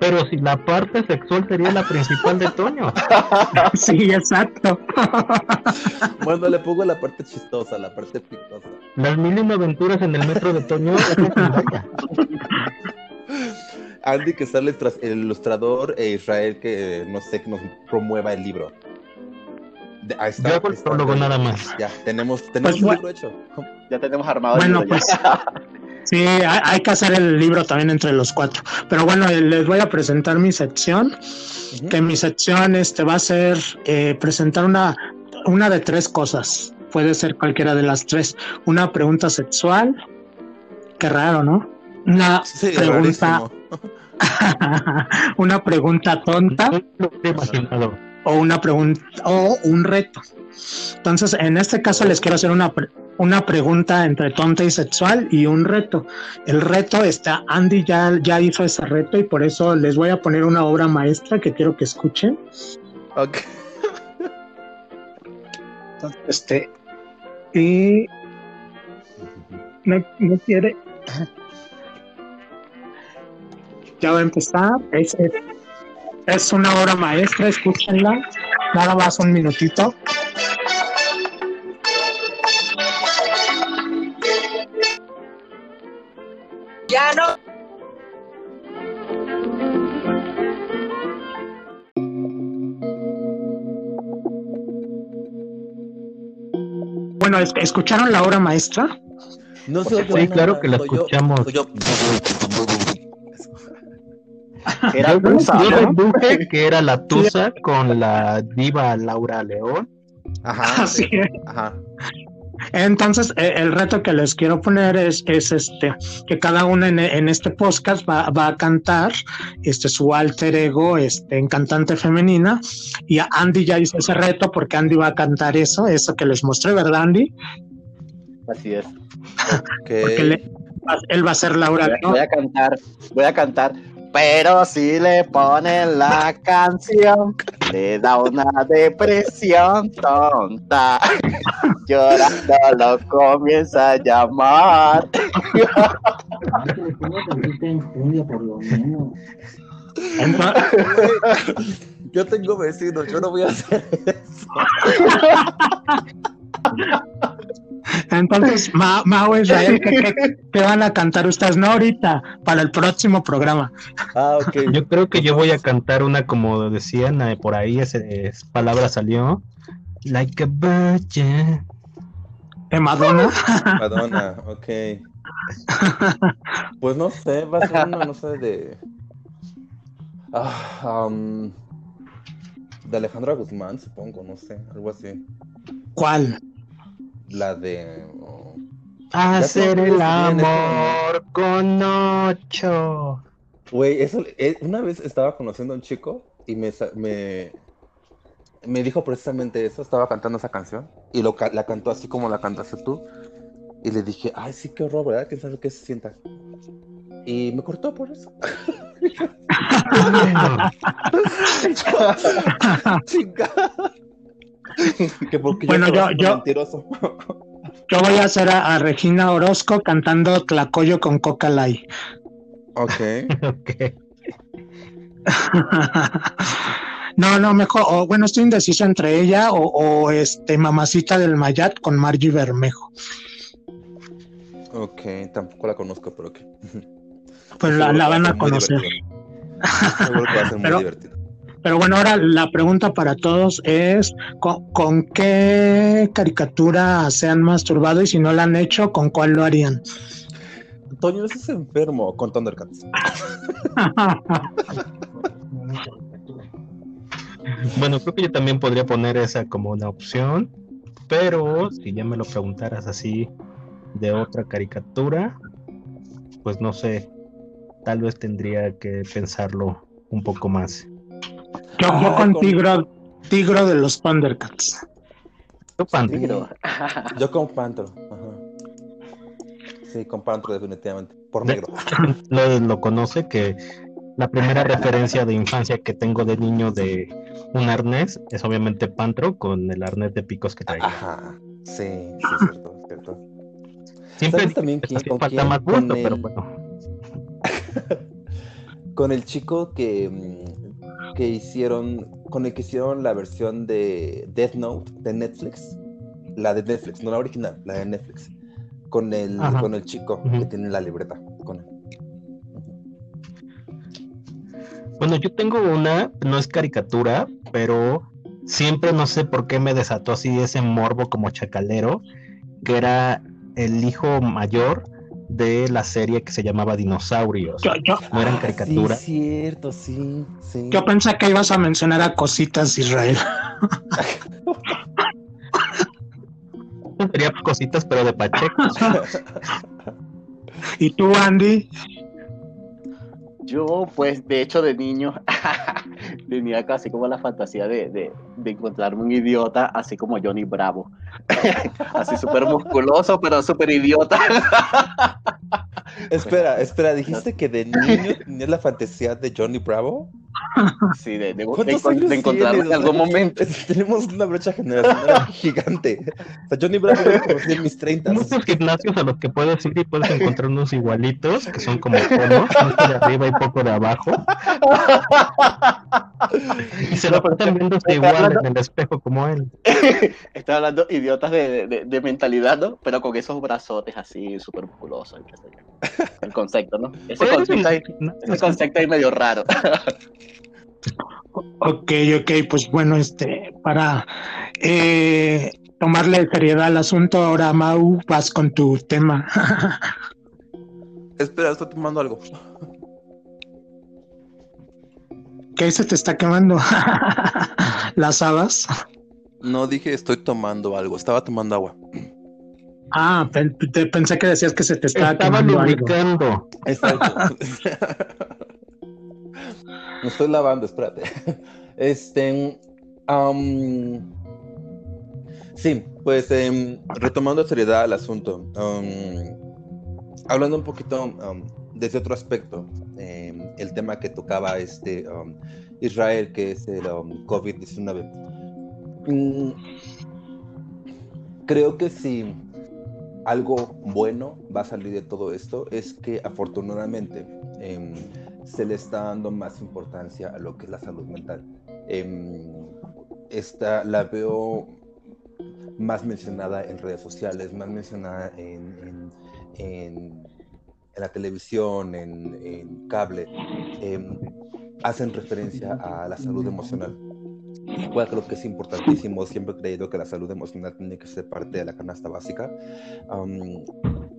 Pero si la parte sexual sería la principal de Toño. sí, exacto. bueno, le pongo la parte chistosa, la parte picosa. Las mil y una aventuras en el metro de Toño. Andy que sale tras el ilustrador e Israel que no sé que nos promueva el libro. De- ahí está, Yo hago el está. prólogo nada más. Ya, tenemos, tenemos Pues un bueno. libro hecho. Ya tenemos armado el Bueno, libro, pues sí, hay, hay que hacer el libro también entre los cuatro. Pero bueno, eh, les voy a presentar mi sección. Ujú. que mi sección este va a ser eh, presentar una, una de tres cosas. Puede ser cualquiera de las tres. Una pregunta sexual. Qué raro, ¿no? Una Sí, pregunta, rarísimo. una pregunta tonta o una pregunta o un reto. Entonces, en este caso les quiero hacer una, pre- una pregunta entre tonta y sexual y un reto. El reto está, Andy ya, ya hizo ese reto y por eso les voy a poner una obra maestra que quiero que escuchen. Ok. Entonces, este, y no, no quiere ya va a empezar. Es, es, es una obra maestra, escúchenla. Nada más un minutito. Ya no. Bueno, ¿escucharon la obra maestra? No sé, sí, claro que la escuchamos. Era Yo, rusa, yo ¿no? deduje que era la Tusa con la diva Laura León. Ajá, Así sí, es. ajá. Entonces, eh, el reto que les quiero poner es, es este, que cada uno en, en este podcast va, va a cantar este, su alter ego este, en cantante femenina. Y Andy ya hizo ese reto porque Andy va a cantar eso, eso que les mostré, ¿verdad, Andy? Así es. Ok. Porque le- él va a ser Laura Voy a, voy a cantar, voy a cantar. Pero si le ponen la canción, le da una depresión tonta. Llorando lo comienza a llamar. por lo menos. Yo tengo vecinos, yo no voy a hacer eso. entonces Ma- Mao Israel, ¿qué, qué- qué van a cantar ustedes? No ahorita, para el próximo programa. Ah, ok. Yo creo que yo voy a cantar una como decían eh, por ahí, ese es- palabra salió. Like a virgin. De Madonna. Madonna, ok. Pues no sé, va a ser una, no sé, de. Ah, um, de Alejandra Guzmán, supongo, no sé, algo así. ¿Cuál? La de. oh, Hacer el bien, amor con ocho. Güey, eso, eh, una vez estaba conociendo a un chico y me, sa- me, me dijo precisamente eso, estaba cantando esa canción y lo, la cantó así como la cantaste tú. Y le dije, ay, sí, qué horror, ¿verdad? ¿Quién sabe qué se sienta? Y me cortó por eso. Chica. que porque Bueno, yo, yo- yo- mentiroso. Yo voy a hacer a, a Regina Orozco cantando Tlacoyo con Coca Light. ok. Ok. No, no, mejor, o, bueno, estoy indeciso entre ella o, o, este Mamacita del Mayat con Margie Bermejo. Ok, tampoco la conozco, pero ok. Pues la, que van a conocer. Seguro que va a ser muy Pero- divertido. Pero bueno, ahora la pregunta para todos es ¿con, con qué caricatura se han masturbado y si no la han hecho, con cuál lo harían? Toño, ese es enfermo con Thundercats. Bueno, creo que yo también podría poner esa como una opción, pero si ya me lo preguntaras así de otra caricatura, pues no sé, tal vez tendría que pensarlo un poco más. Yo, yo con con- Tigro, Tigro de los Thundercats. Yo, Panther. Negro. Yo con Pantro. Ajá. Sí, con Pantro definitivamente. Por negro. lo, lo conoce que la primera referencia de infancia que tengo de niño de un arnés es obviamente Pantro con el arnés de picos que trae. Ajá. Sí, sí, es cierto, es cierto. Siempre ¿Sabes también quién- con falta quién? más gusto, pero bueno. Con el chico que, mm, que hicieron, con el que hicieron la versión de Death Note de Netflix. La de Netflix, no la original, la de Netflix. Con el, Ajá. con el chico que tiene la libreta. Con él. Bueno, yo tengo una, no es caricatura, pero siempre no sé por qué me desató así ese morbo como chacalero, que era el hijo mayor de la serie que se llamaba Dinosaurios. Yo, yo, No eran Ah, caricaturas. Sí, cierto, sí, sí. yo pensé que ibas a mencionar a Cositas Israel. Sería cositas, pero de Pacheco. ¿Y tú, Andy? Yo, pues, de hecho, de niño tenía casi como la fantasía de, de- de encontrarme un idiota, así como Johnny Bravo. así súper musculoso, pero súper idiota. Espera, espera, dijiste que de niño tenías la fantasía de Johnny Bravo. Sí, de, de, de, ¿Cuántos de años encontrarme en algún momento. Tenemos una brecha generacional gigante. O sea, Johnny Bravo lo conocí en mis 30. Muchos gimnasios a los que puedes ir y puedes encontrar unos igualitos, que son como conos, mucho de arriba y poco de abajo. Y se lo pasan viéndose igual en el espejo como él. Estoy hablando idiotas de, de, de mentalidad, ¿no? Pero con esos brazotes así súper musculosos. qué sé yo. El concepto, ¿no? Ese concepto ahí, ese concepto ahí medio raro. Ok, ok, pues bueno, este, para... eh, tomarle seriedad al asunto. Ahora, Mau, vas con tu tema. Espera, estoy tomando algo. ¿Qué se te está quemando? ¿Las habas? No dije estoy tomando algo, estaba tomando agua. Ah, te pensé que decías que se te estaba, Estaba quemando algo. lubricando. Exacto. Me estoy lavando, espérate. Este. sí, pues em, retomando seriedad al asunto. hablando un poquito desde otro aspecto. em, el tema que tocaba este Israel, que es el am, COVID-19. Mm, creo que sí algo bueno va a salir de todo esto es que afortunadamente em, se le está dando más importancia a lo que es la salud mental. Em, esta la veo más mencionada en redes sociales, más mencionada en, en- en- en la televisión, en, cable. Em, hacen referencia a la salud emocional. Igual creo que es importantísimo, siempre he creído que la salud emocional tiene que ser parte de la canasta básica. Am,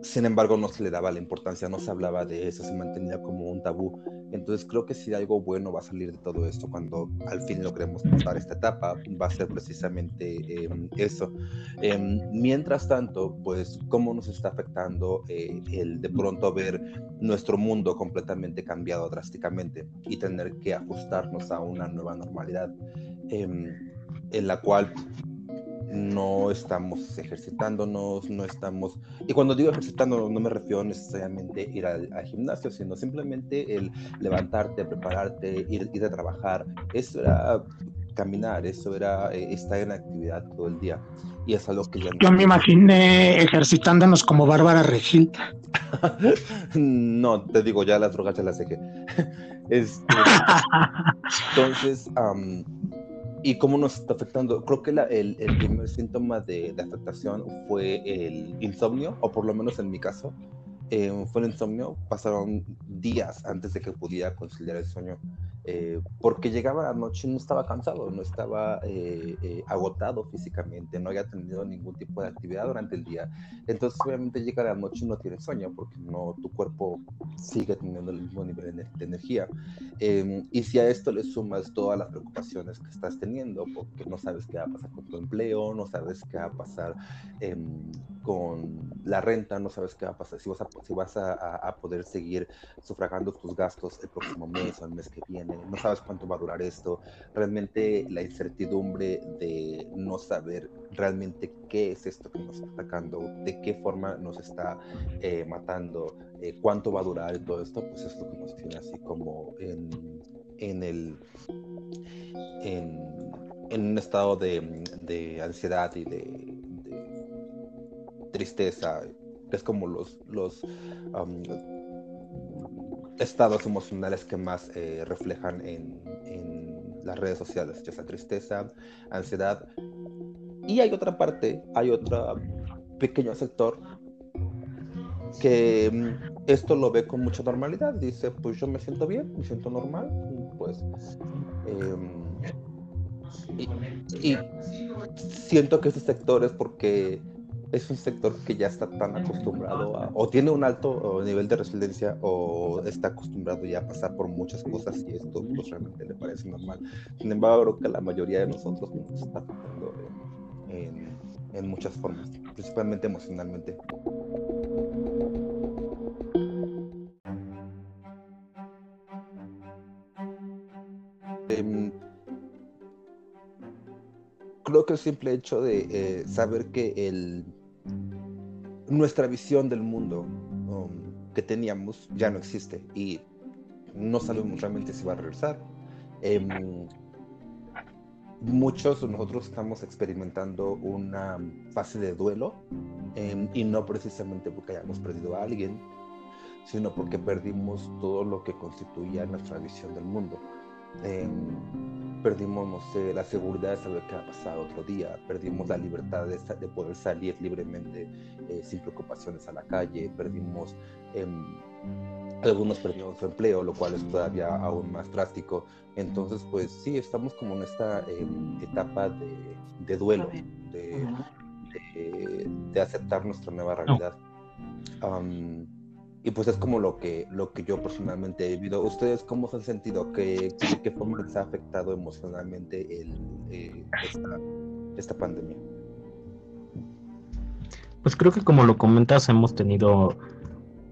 sin embargo, no se le daba la importancia, no se hablaba de eso, se mantenía como un tabú. Entonces creo que si algo bueno va a salir de todo esto cuando al fin logremos pasar esta etapa, va a ser precisamente em, eso. Em, mientras tanto, pues cómo nos está afectando eh, el de pronto ver nuestro mundo completamente cambiado drásticamente y tener que ajustarnos a una nueva normalidad em, en la cual no estamos ejercitándonos, no estamos... Y cuando digo ejercitándonos no me refiero necesariamente a ir al, al gimnasio, sino simplemente el levantarte, prepararte, ir, ir a trabajar. Eso era caminar, eso era eh, estar en actividad todo el día. Y es algo que ya Yo me imaginé ejercitándonos como Bárbara Regil. no, te digo, ya las drogas ya las dejé. Este, entonces, ¿y cómo nos está afectando? Creo que el, primer síntoma de, de afectación fue el insomnio, o por lo menos en mi caso, eh, fue el insomnio. Pasaron días antes de que pudiera conciliar el sueño, eh, porque llegaba la noche y no estaba cansado, no estaba eh, eh, agotado físicamente, no había tenido ningún tipo de actividad durante el día. Entonces, obviamente, llega la noche y no tienes sueño, porque no, tu cuerpo sigue teniendo el mismo nivel de, energía. Eh, y si a esto le sumas todas las preocupaciones que estás teniendo, porque no sabes qué va a pasar con tu empleo, no sabes qué va a pasar em, con la renta, no sabes qué va a pasar, si vas, a poder seguir sufragando tus gastos el próximo mes o el mes que viene, no sabes cuánto va a durar esto, realmente la incertidumbre de no saber realmente qué es esto que nos está atacando, de qué forma nos está eh, matando, eh, cuánto va a durar todo esto, pues es lo que nos tiene así como en, en el en, un estado de, ansiedad y de, tristeza, es como los, los um, estados emocionales que más eh, reflejan en, las redes sociales, ya sea tristeza, ansiedad. Y hay otra parte, hay otro pequeño sector que mm, esto lo ve con mucha normalidad. Dice, pues yo me siento bien, me siento normal, pues... em, y, siento que ese sector es porque es un sector que ya está tan acostumbrado a, o tiene un alto nivel de resiliencia o está acostumbrado ya a pasar por muchas cosas y esto pues realmente le parece normal. Sin embargo, creo que la mayoría de nosotros nos está afectando en, en- en muchas formas, principalmente emocionalmente. Em, creo que el simple hecho de eh, saber que el, nuestra visión del mundo um, que teníamos ya no existe y no sabemos realmente si va a regresar. Em, muchos de nosotros estamos experimentando una fase de duelo em, y no precisamente porque hayamos perdido a alguien, sino porque perdimos todo lo que constituía nuestra visión del mundo. Em, perdimos, no sé, la seguridad de saber qué va a pasar otro día, perdimos la libertad de, poder salir libremente eh, sin preocupaciones a la calle, perdimos, em, algunos perdieron su empleo, lo cual es todavía aún más drástico. Entonces, pues sí, estamos como en esta em, etapa de, de duelo, de, de, de aceptar nuestra nueva realidad. Um, y pues es como lo que, lo que yo personalmente he vivido. ¿Ustedes cómo se han sentido? ¿Qué, ¿De qué forma les ha afectado emocionalmente el, eh, esta, esta pandemia? Pues creo que como lo comentas, hemos tenido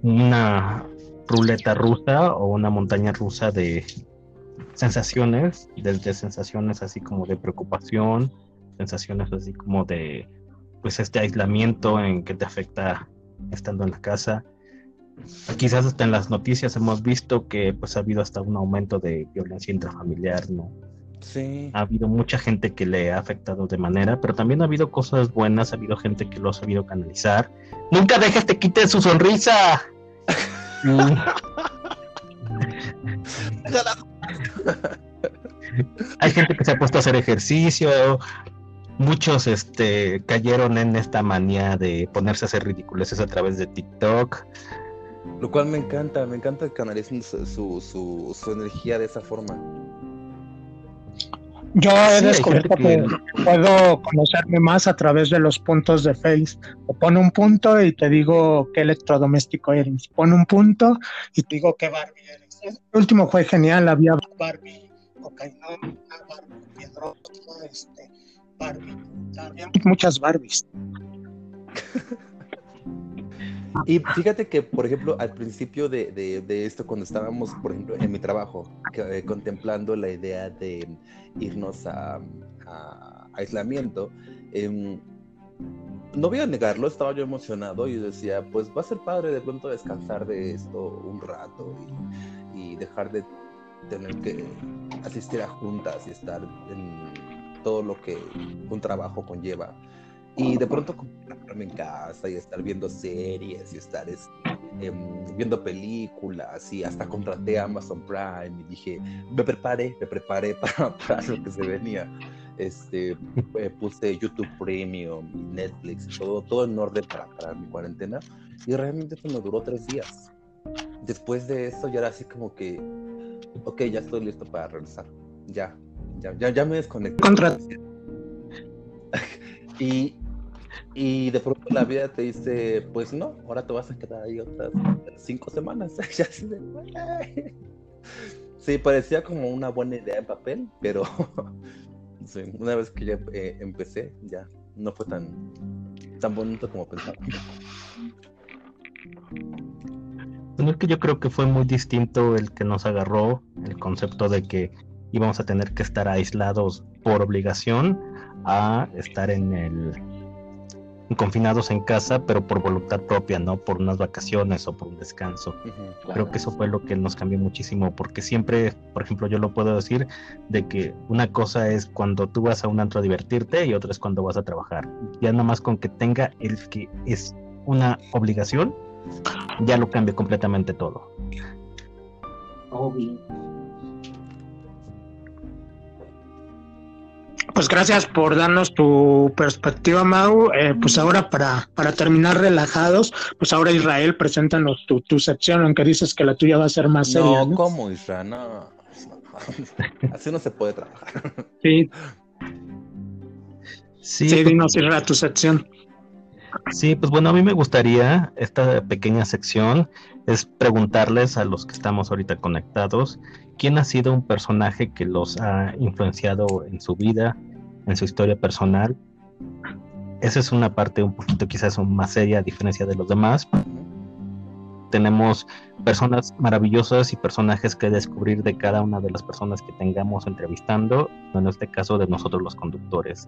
una ruleta rusa o una montaña rusa de sensaciones, desde sensaciones así como de preocupación, sensaciones así como de pues este aislamiento en que te afecta estando en la casa. Quizás hasta en las noticias hemos visto que pues ha habido hasta un aumento de violencia intrafamiliar, ¿no? Sí. Ha habido mucha gente que le ha afectado de manera, pero también ha habido cosas buenas, ha habido gente que lo ha sabido canalizar. Nunca dejes te quite su sonrisa. Hay gente que se ha puesto a hacer ejercicio, muchos este cayeron en esta manía de ponerse a hacer ridiculeces a través de TikTok. Lo cual me encanta, me encanta que canalicen su, su, su, su energía de esa forma. Yo he Sí, descubierto que... que- puedo conocerme más a través de los puntos de Face. Te pone un punto y te digo qué electrodoméstico eres. Pone un punto y te digo qué Barbie eres. El último fue genial, había Barbie cocaína, Barbie piedrosa, este, Barbie. Había muchas Barbies. Y fíjate que, por ejemplo, al principio de, de- esto, cuando estábamos, por ejemplo, en mi trabajo, eh, contemplando la idea de irnos a, aislamiento, em, no voy a negarlo, estaba yo emocionado y decía, pues va a ser padre de pronto descansar de esto un rato y dejar de tener que asistir a juntas y estar en todo lo que un trabajo conlleva. Y de pronto concentrarme en casa y estar viendo series y estar es- em, viendo películas y hasta contraté Amazon Prime y dije, me preparé, me preparé para, para lo que se venía. Este, eh, puse YouTube Premium, Netflix, todo, todo en orden para, para mi cuarentena y realmente eso me duró tres días. Después de eso ya era así como que, ok, ya estoy listo para regresar. Ya, ya, ya, ya me desconecté. Contra- Y, y de pronto la vida te dice, pues no, ahora te vas a quedar ahí otras cinco semanas. Sí, parecía como una buena idea en papel, pero una vez que ya eh, empecé, ya no fue tan, tan bonito como pensaba. Bueno, es que yo creo que fue muy distinto el que nos agarró el concepto de que íbamos a tener que estar aislados por obligación a estar en el confinados en casa, pero por voluntad propia, no por unas vacaciones o por un descanso. Creo que eso fue lo que nos cambió muchísimo, porque siempre, por ejemplo, yo lo puedo decir, de que una cosa es cuando tú vas a un antro a divertirte y otra es cuando vas a trabajar. Ya nada más con que tenga el que es una obligación, ya lo cambia completamente todo. Pues gracias por darnos tu perspectiva, Mau. Eh, pues ahora para, para terminar relajados, pues ahora Israel, preséntanos tu, tu sección, aunque dices que la tuya va a ser más seria. No, ¿no? ¿cómo, Isra? No. Así no se puede trabajar. Sí, Sí, sí, pues- dinos, Israel, tu sección. Sí, pues bueno, a mí me gustaría, esta pequeña sección es preguntarles a los que estamos ahorita conectados, ¿quién ha sido un personaje que los ha influenciado en su vida, en su historia personal? Esa es una parte un poquito quizás más seria a diferencia de los demás. Tenemos personas maravillosas y personajes que descubrir de cada una de las personas que tengamos entrevistando, en este caso de nosotros los conductores.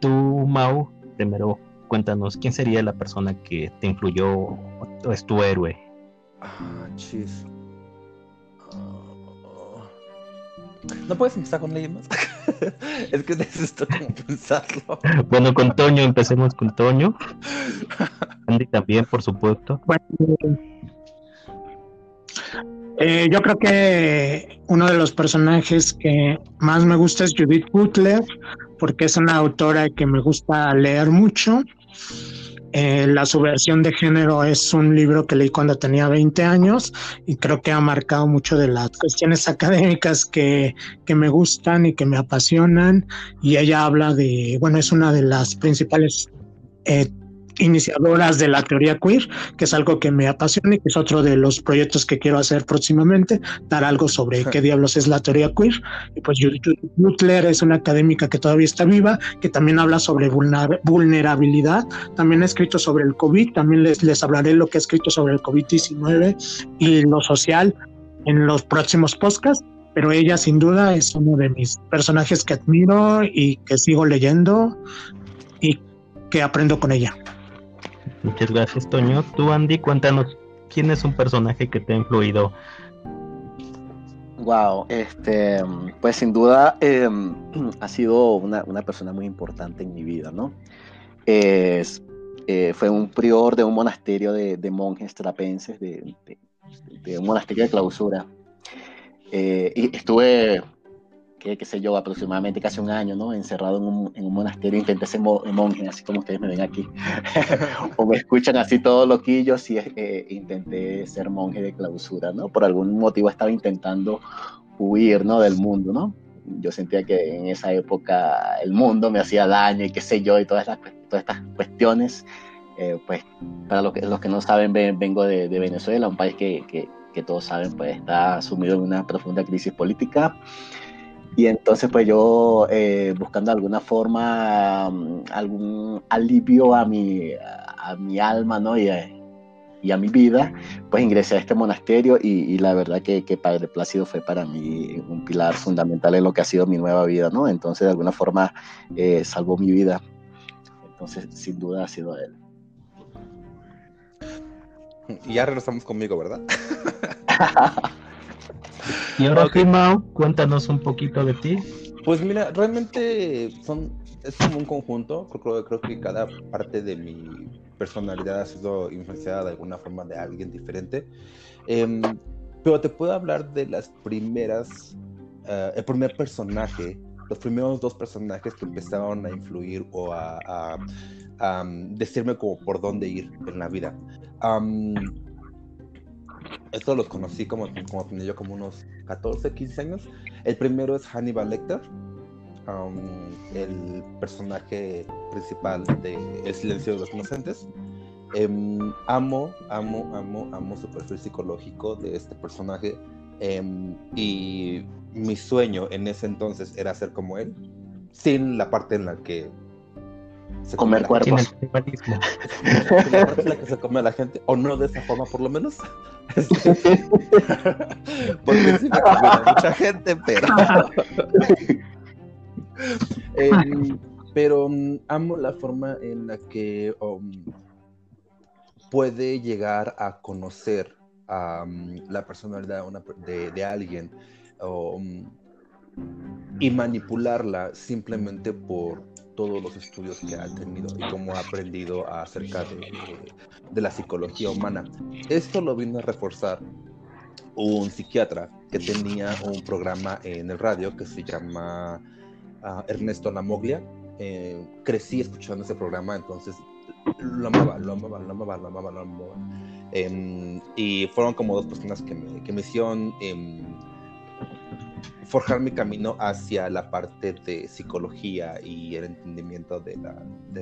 Tú, Mau, primero cuéntanos, ¿quién sería la persona que te influyó o es tu héroe? Ah, chis. Ah. ¿No puedes empezar con alguien más? es que necesito como pensarlo. Bueno, con Toño, empecemos con Toño. Andy también, por supuesto. Bueno, eh, yo creo que uno de los personajes que más me gusta es Judith Butler, porque es una autora que me gusta leer mucho. Eh, la subversión de género es un libro que leí cuando tenía 20 años y creo que ha marcado mucho de las cuestiones académicas que, que me gustan y que me apasionan. Y ella habla de, bueno, es una de las principales eh, iniciadoras de la teoría queer, que es algo que me apasiona y que es otro de los proyectos que quiero hacer próximamente, dar algo sobre qué diablos es la teoría queer. Y pues Judith Butler es una académica que todavía está viva, que también habla sobre vulnerabilidad, también ha escrito sobre el COVID, también les, les hablaré lo que ha escrito sobre el COVID-19 y lo social en los próximos podcasts. Pero ella sin duda es uno de mis personajes que admiro y que sigo leyendo y que aprendo con ella. Muchas gracias, Toño. Tú, Andy, cuéntanos quién es un personaje que te ha influido. Wow, este, pues sin duda em, ha sido una, persona muy importante en mi vida, ¿no? Es, eh, fue un prior de un monasterio de, monjes trapenses, de, un monasterio de clausura. Eh, y estuve que, qué sé yo, aproximadamente casi un año, ¿no? Encerrado en un, en un monasterio, intenté ser monje, así como ustedes me ven aquí. o me escuchan así todos loquillos y eh, intenté ser monje de clausura, ¿no? Por algún motivo estaba intentando huir, ¿no? Del mundo, ¿no? Yo sentía que en esa época el mundo me hacía daño y qué sé yo, y todas, las, todas estas cuestiones. Eh, pues para los que, los que no saben, vengo de, de Venezuela, un país que, que, que, todos saben, pues está sumido en una profunda crisis política. Y entonces pues yo eh, buscando alguna forma, mm, algún alivio a mi, a mi alma, ¿no? Y a, y a mi vida, pues ingresé a este monasterio y, la verdad que, que, Padre Plácido fue para mí un pilar fundamental en lo que ha sido mi nueva vida, ¿no? Entonces de alguna forma eh, salvó mi vida. Entonces sin duda ha sido él. Y ya regresamos conmigo, ¿verdad? Y ahora, okay. cuéntanos un poquito de ti. Pues mira, realmente son, es como un conjunto. Creo, creo que cada parte de mi personalidad ha sido influenciada de alguna forma de alguien diferente. Eh, pero te puedo hablar de las primeras, uh, el primer personaje, los primeros dos personajes que empezaron a influir o a, a, a um, decirme como por dónde ir en la vida. Um, estos los conocí como, como tenía yo como unos 14, 15 años. El primero es Hannibal Lecter, um, el personaje principal de El silencio de los inocentes. Um, amo, amo, amo, amo su perfil psicológico de este personaje. Um, y mi sueño en ese entonces era ser como él, sin la parte en la que se comer cuerpos. la parte en la que se come a la gente, o no de esa forma por lo menos. Porque sí me mucha gente, pero. Pero um, amo la forma en la que um, puede llegar a conocer a um, la personalidad de, de alguien y manipularla simplemente por todos los estudios que ha tenido y cómo ha aprendido acerca de, la psicología humana. Esto lo vino a reforzar un psiquiatra que tenía un programa en el radio que se llama uh, Ernesto Lamoglia. Eh, crecí escuchando ese programa, entonces lo amaba, lo amaba, lo amaba, lo amaba, lo amaba. Eh, y fueron como dos personas que me, que me hicieron eh, forjar mi camino hacia la parte de psicología y el entendimiento de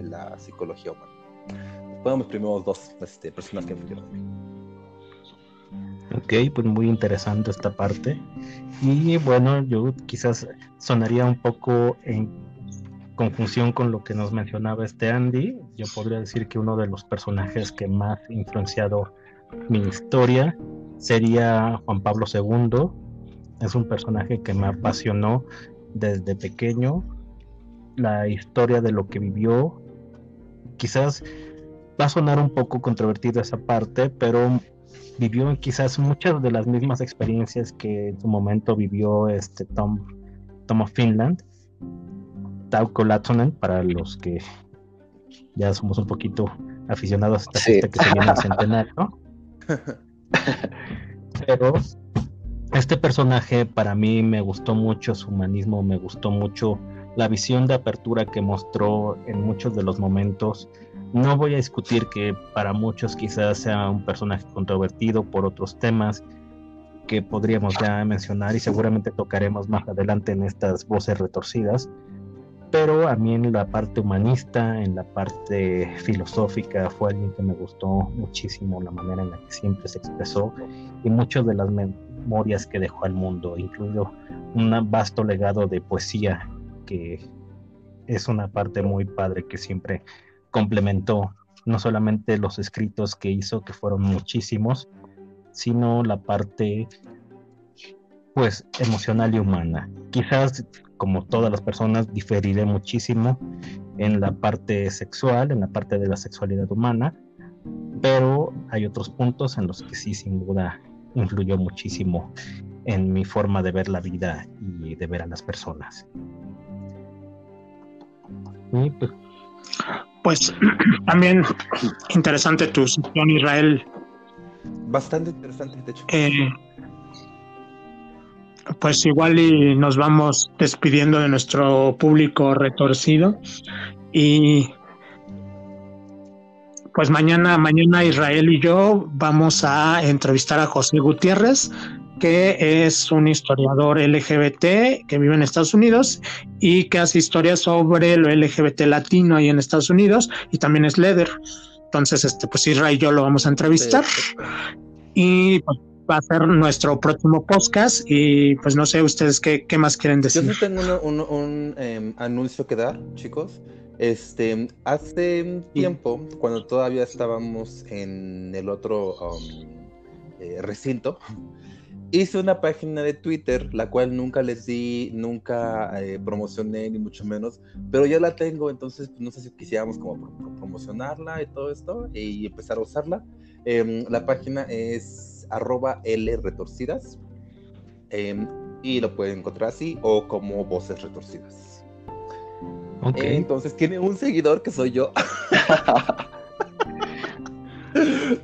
la, psicología humana. Fueron mis primeros dos este, personas que me Ok, pues muy interesante esta parte. Y bueno, yo quizás sonaría un poco en confusión con lo que nos mencionaba este Andy. Yo podría decir que uno de los personajes que más influenciado mi historia sería Juan Pablo II, es un personaje que me apasionó desde pequeño. La historia de lo que vivió, quizás va a sonar un poco controvertido esa parte, pero vivió quizás muchas de las mismas experiencias que en su momento vivió este Tom, Tom of Finland, Tauko Latonen, para los que ya somos un poquito aficionados a esta fiesta que se viene a centenario. Pero este personaje para mí me gustó mucho su humanismo, me gustó mucho la visión de apertura que mostró en muchos de los momentos. No voy a discutir que para muchos quizás sea un personaje controvertido por otros temas que podríamos ya mencionar y seguramente tocaremos más adelante en estas voces retorcidas. pero a mí en la parte humanista, en la parte filosófica, fue alguien que me gustó muchísimo la manera en la que siempre se expresó y muchas de las memorias que dejó al mundo, incluido un vasto legado de poesía que es una parte muy padre que siempre complementó no solamente los escritos que hizo, que fueron muchísimos, sino la parte pues emocional y humana. Quizás como todas las personas diferiré muchísimo en la parte sexual, en la parte de la sexualidad humana, pero hay otros puntos en los que sí sin duda influyó muchísimo en mi forma de ver la vida y de ver a las personas. pues, pues también interesante tu sección Israel. Bastante interesante, de hecho. Eh, pues igual y nos vamos despidiendo de nuestro público retorcido y pues mañana, mañana Israel y yo vamos a entrevistar a José Gutiérrez, que es un historiador LGBT que vive en Estados Unidos y que hace historias sobre lo LGBT latino ahí en Estados Unidos y también es leather. Entonces, este, pues Israel y yo lo vamos a entrevistar. Y pues, va a ser nuestro próximo podcast y pues no sé ustedes qué, qué más quieren decir. Yo tengo un, em, anuncio que dar, chicos. Este, hace un tiempo, cuando todavía estábamos en el otro um, eh, recinto, hice una página de Twitter, la cual nunca les di, nunca eh, promocioné, ni mucho menos, pero ya la tengo, entonces pues, no sé si quisiéramos como promocionarla y todo esto y empezar a usarla. Em, la página es arroba L retorcidas em, y lo pueden encontrar así o como voces retorcidas. Entonces tiene un seguidor que soy yo.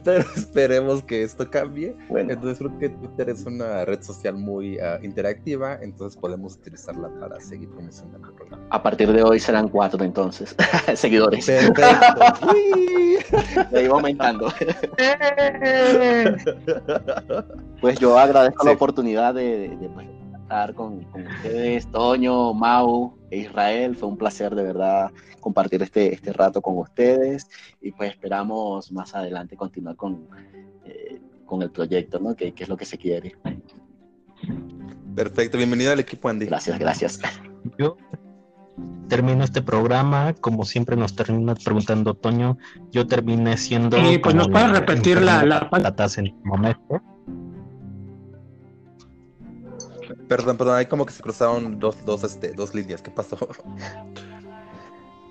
Pero esperemos que esto cambie. Entonces creo que Twitter es una red social muy ah, interactiva, entonces podemos utilizarla para seguir promocionando el programa. A partir de hoy serán cuatro entonces, seguidores. Perfecto. iba aumentando. pues yo agradezco la oportunidad de, de, estar con, ustedes, Toño, Mau Israel. Fue un placer de verdad compartir este, este rato con ustedes y pues esperamos más adelante continuar con, eh, con el proyecto, ¿no? Que, es lo que se quiere. Perfecto, bienvenido al equipo Andy. Gracias, gracias. Yo termino este programa, como siempre nos termina preguntando Toño, yo terminé siendo... Y pues nos puedes repetir la, la... en momento. Perdón, perdón, hay como que se cruzaron dos, dos, este, dos líneas. ¿Qué pasó?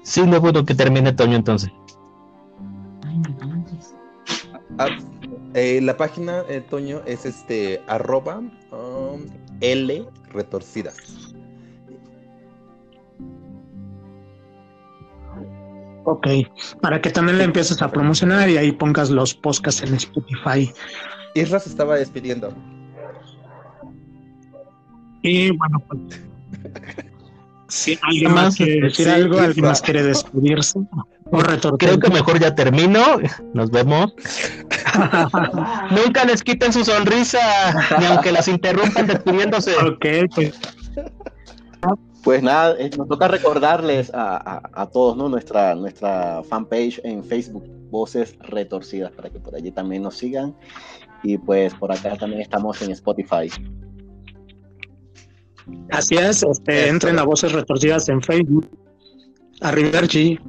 Sí, no puedo que termine Toño entonces. Ah, eh, la página, eh, Toño, es este arroba um, L retorcidas. Ok, para que también le empieces a promocionar y ahí pongas los podcasts en Spotify. Isra se estaba despidiendo. Y bueno, pues. Si alguien más quiere decir algo, alguien más quiere despedirse. Creo que mejor ya termino. Nos vemos. Nunca les quiten su sonrisa, ni aunque las interrumpan despidiéndose. Ok, pues. Pues nada, eh, nos toca recordarles a, todos ¿no? nuestra, nuestra fanpage en Facebook, Voces Retorcidas, para que por allí también nos sigan. Y pues por acá también estamos en Spotify. Así es, este, entren a Voces Retorcidas en Facebook. Arrivederci.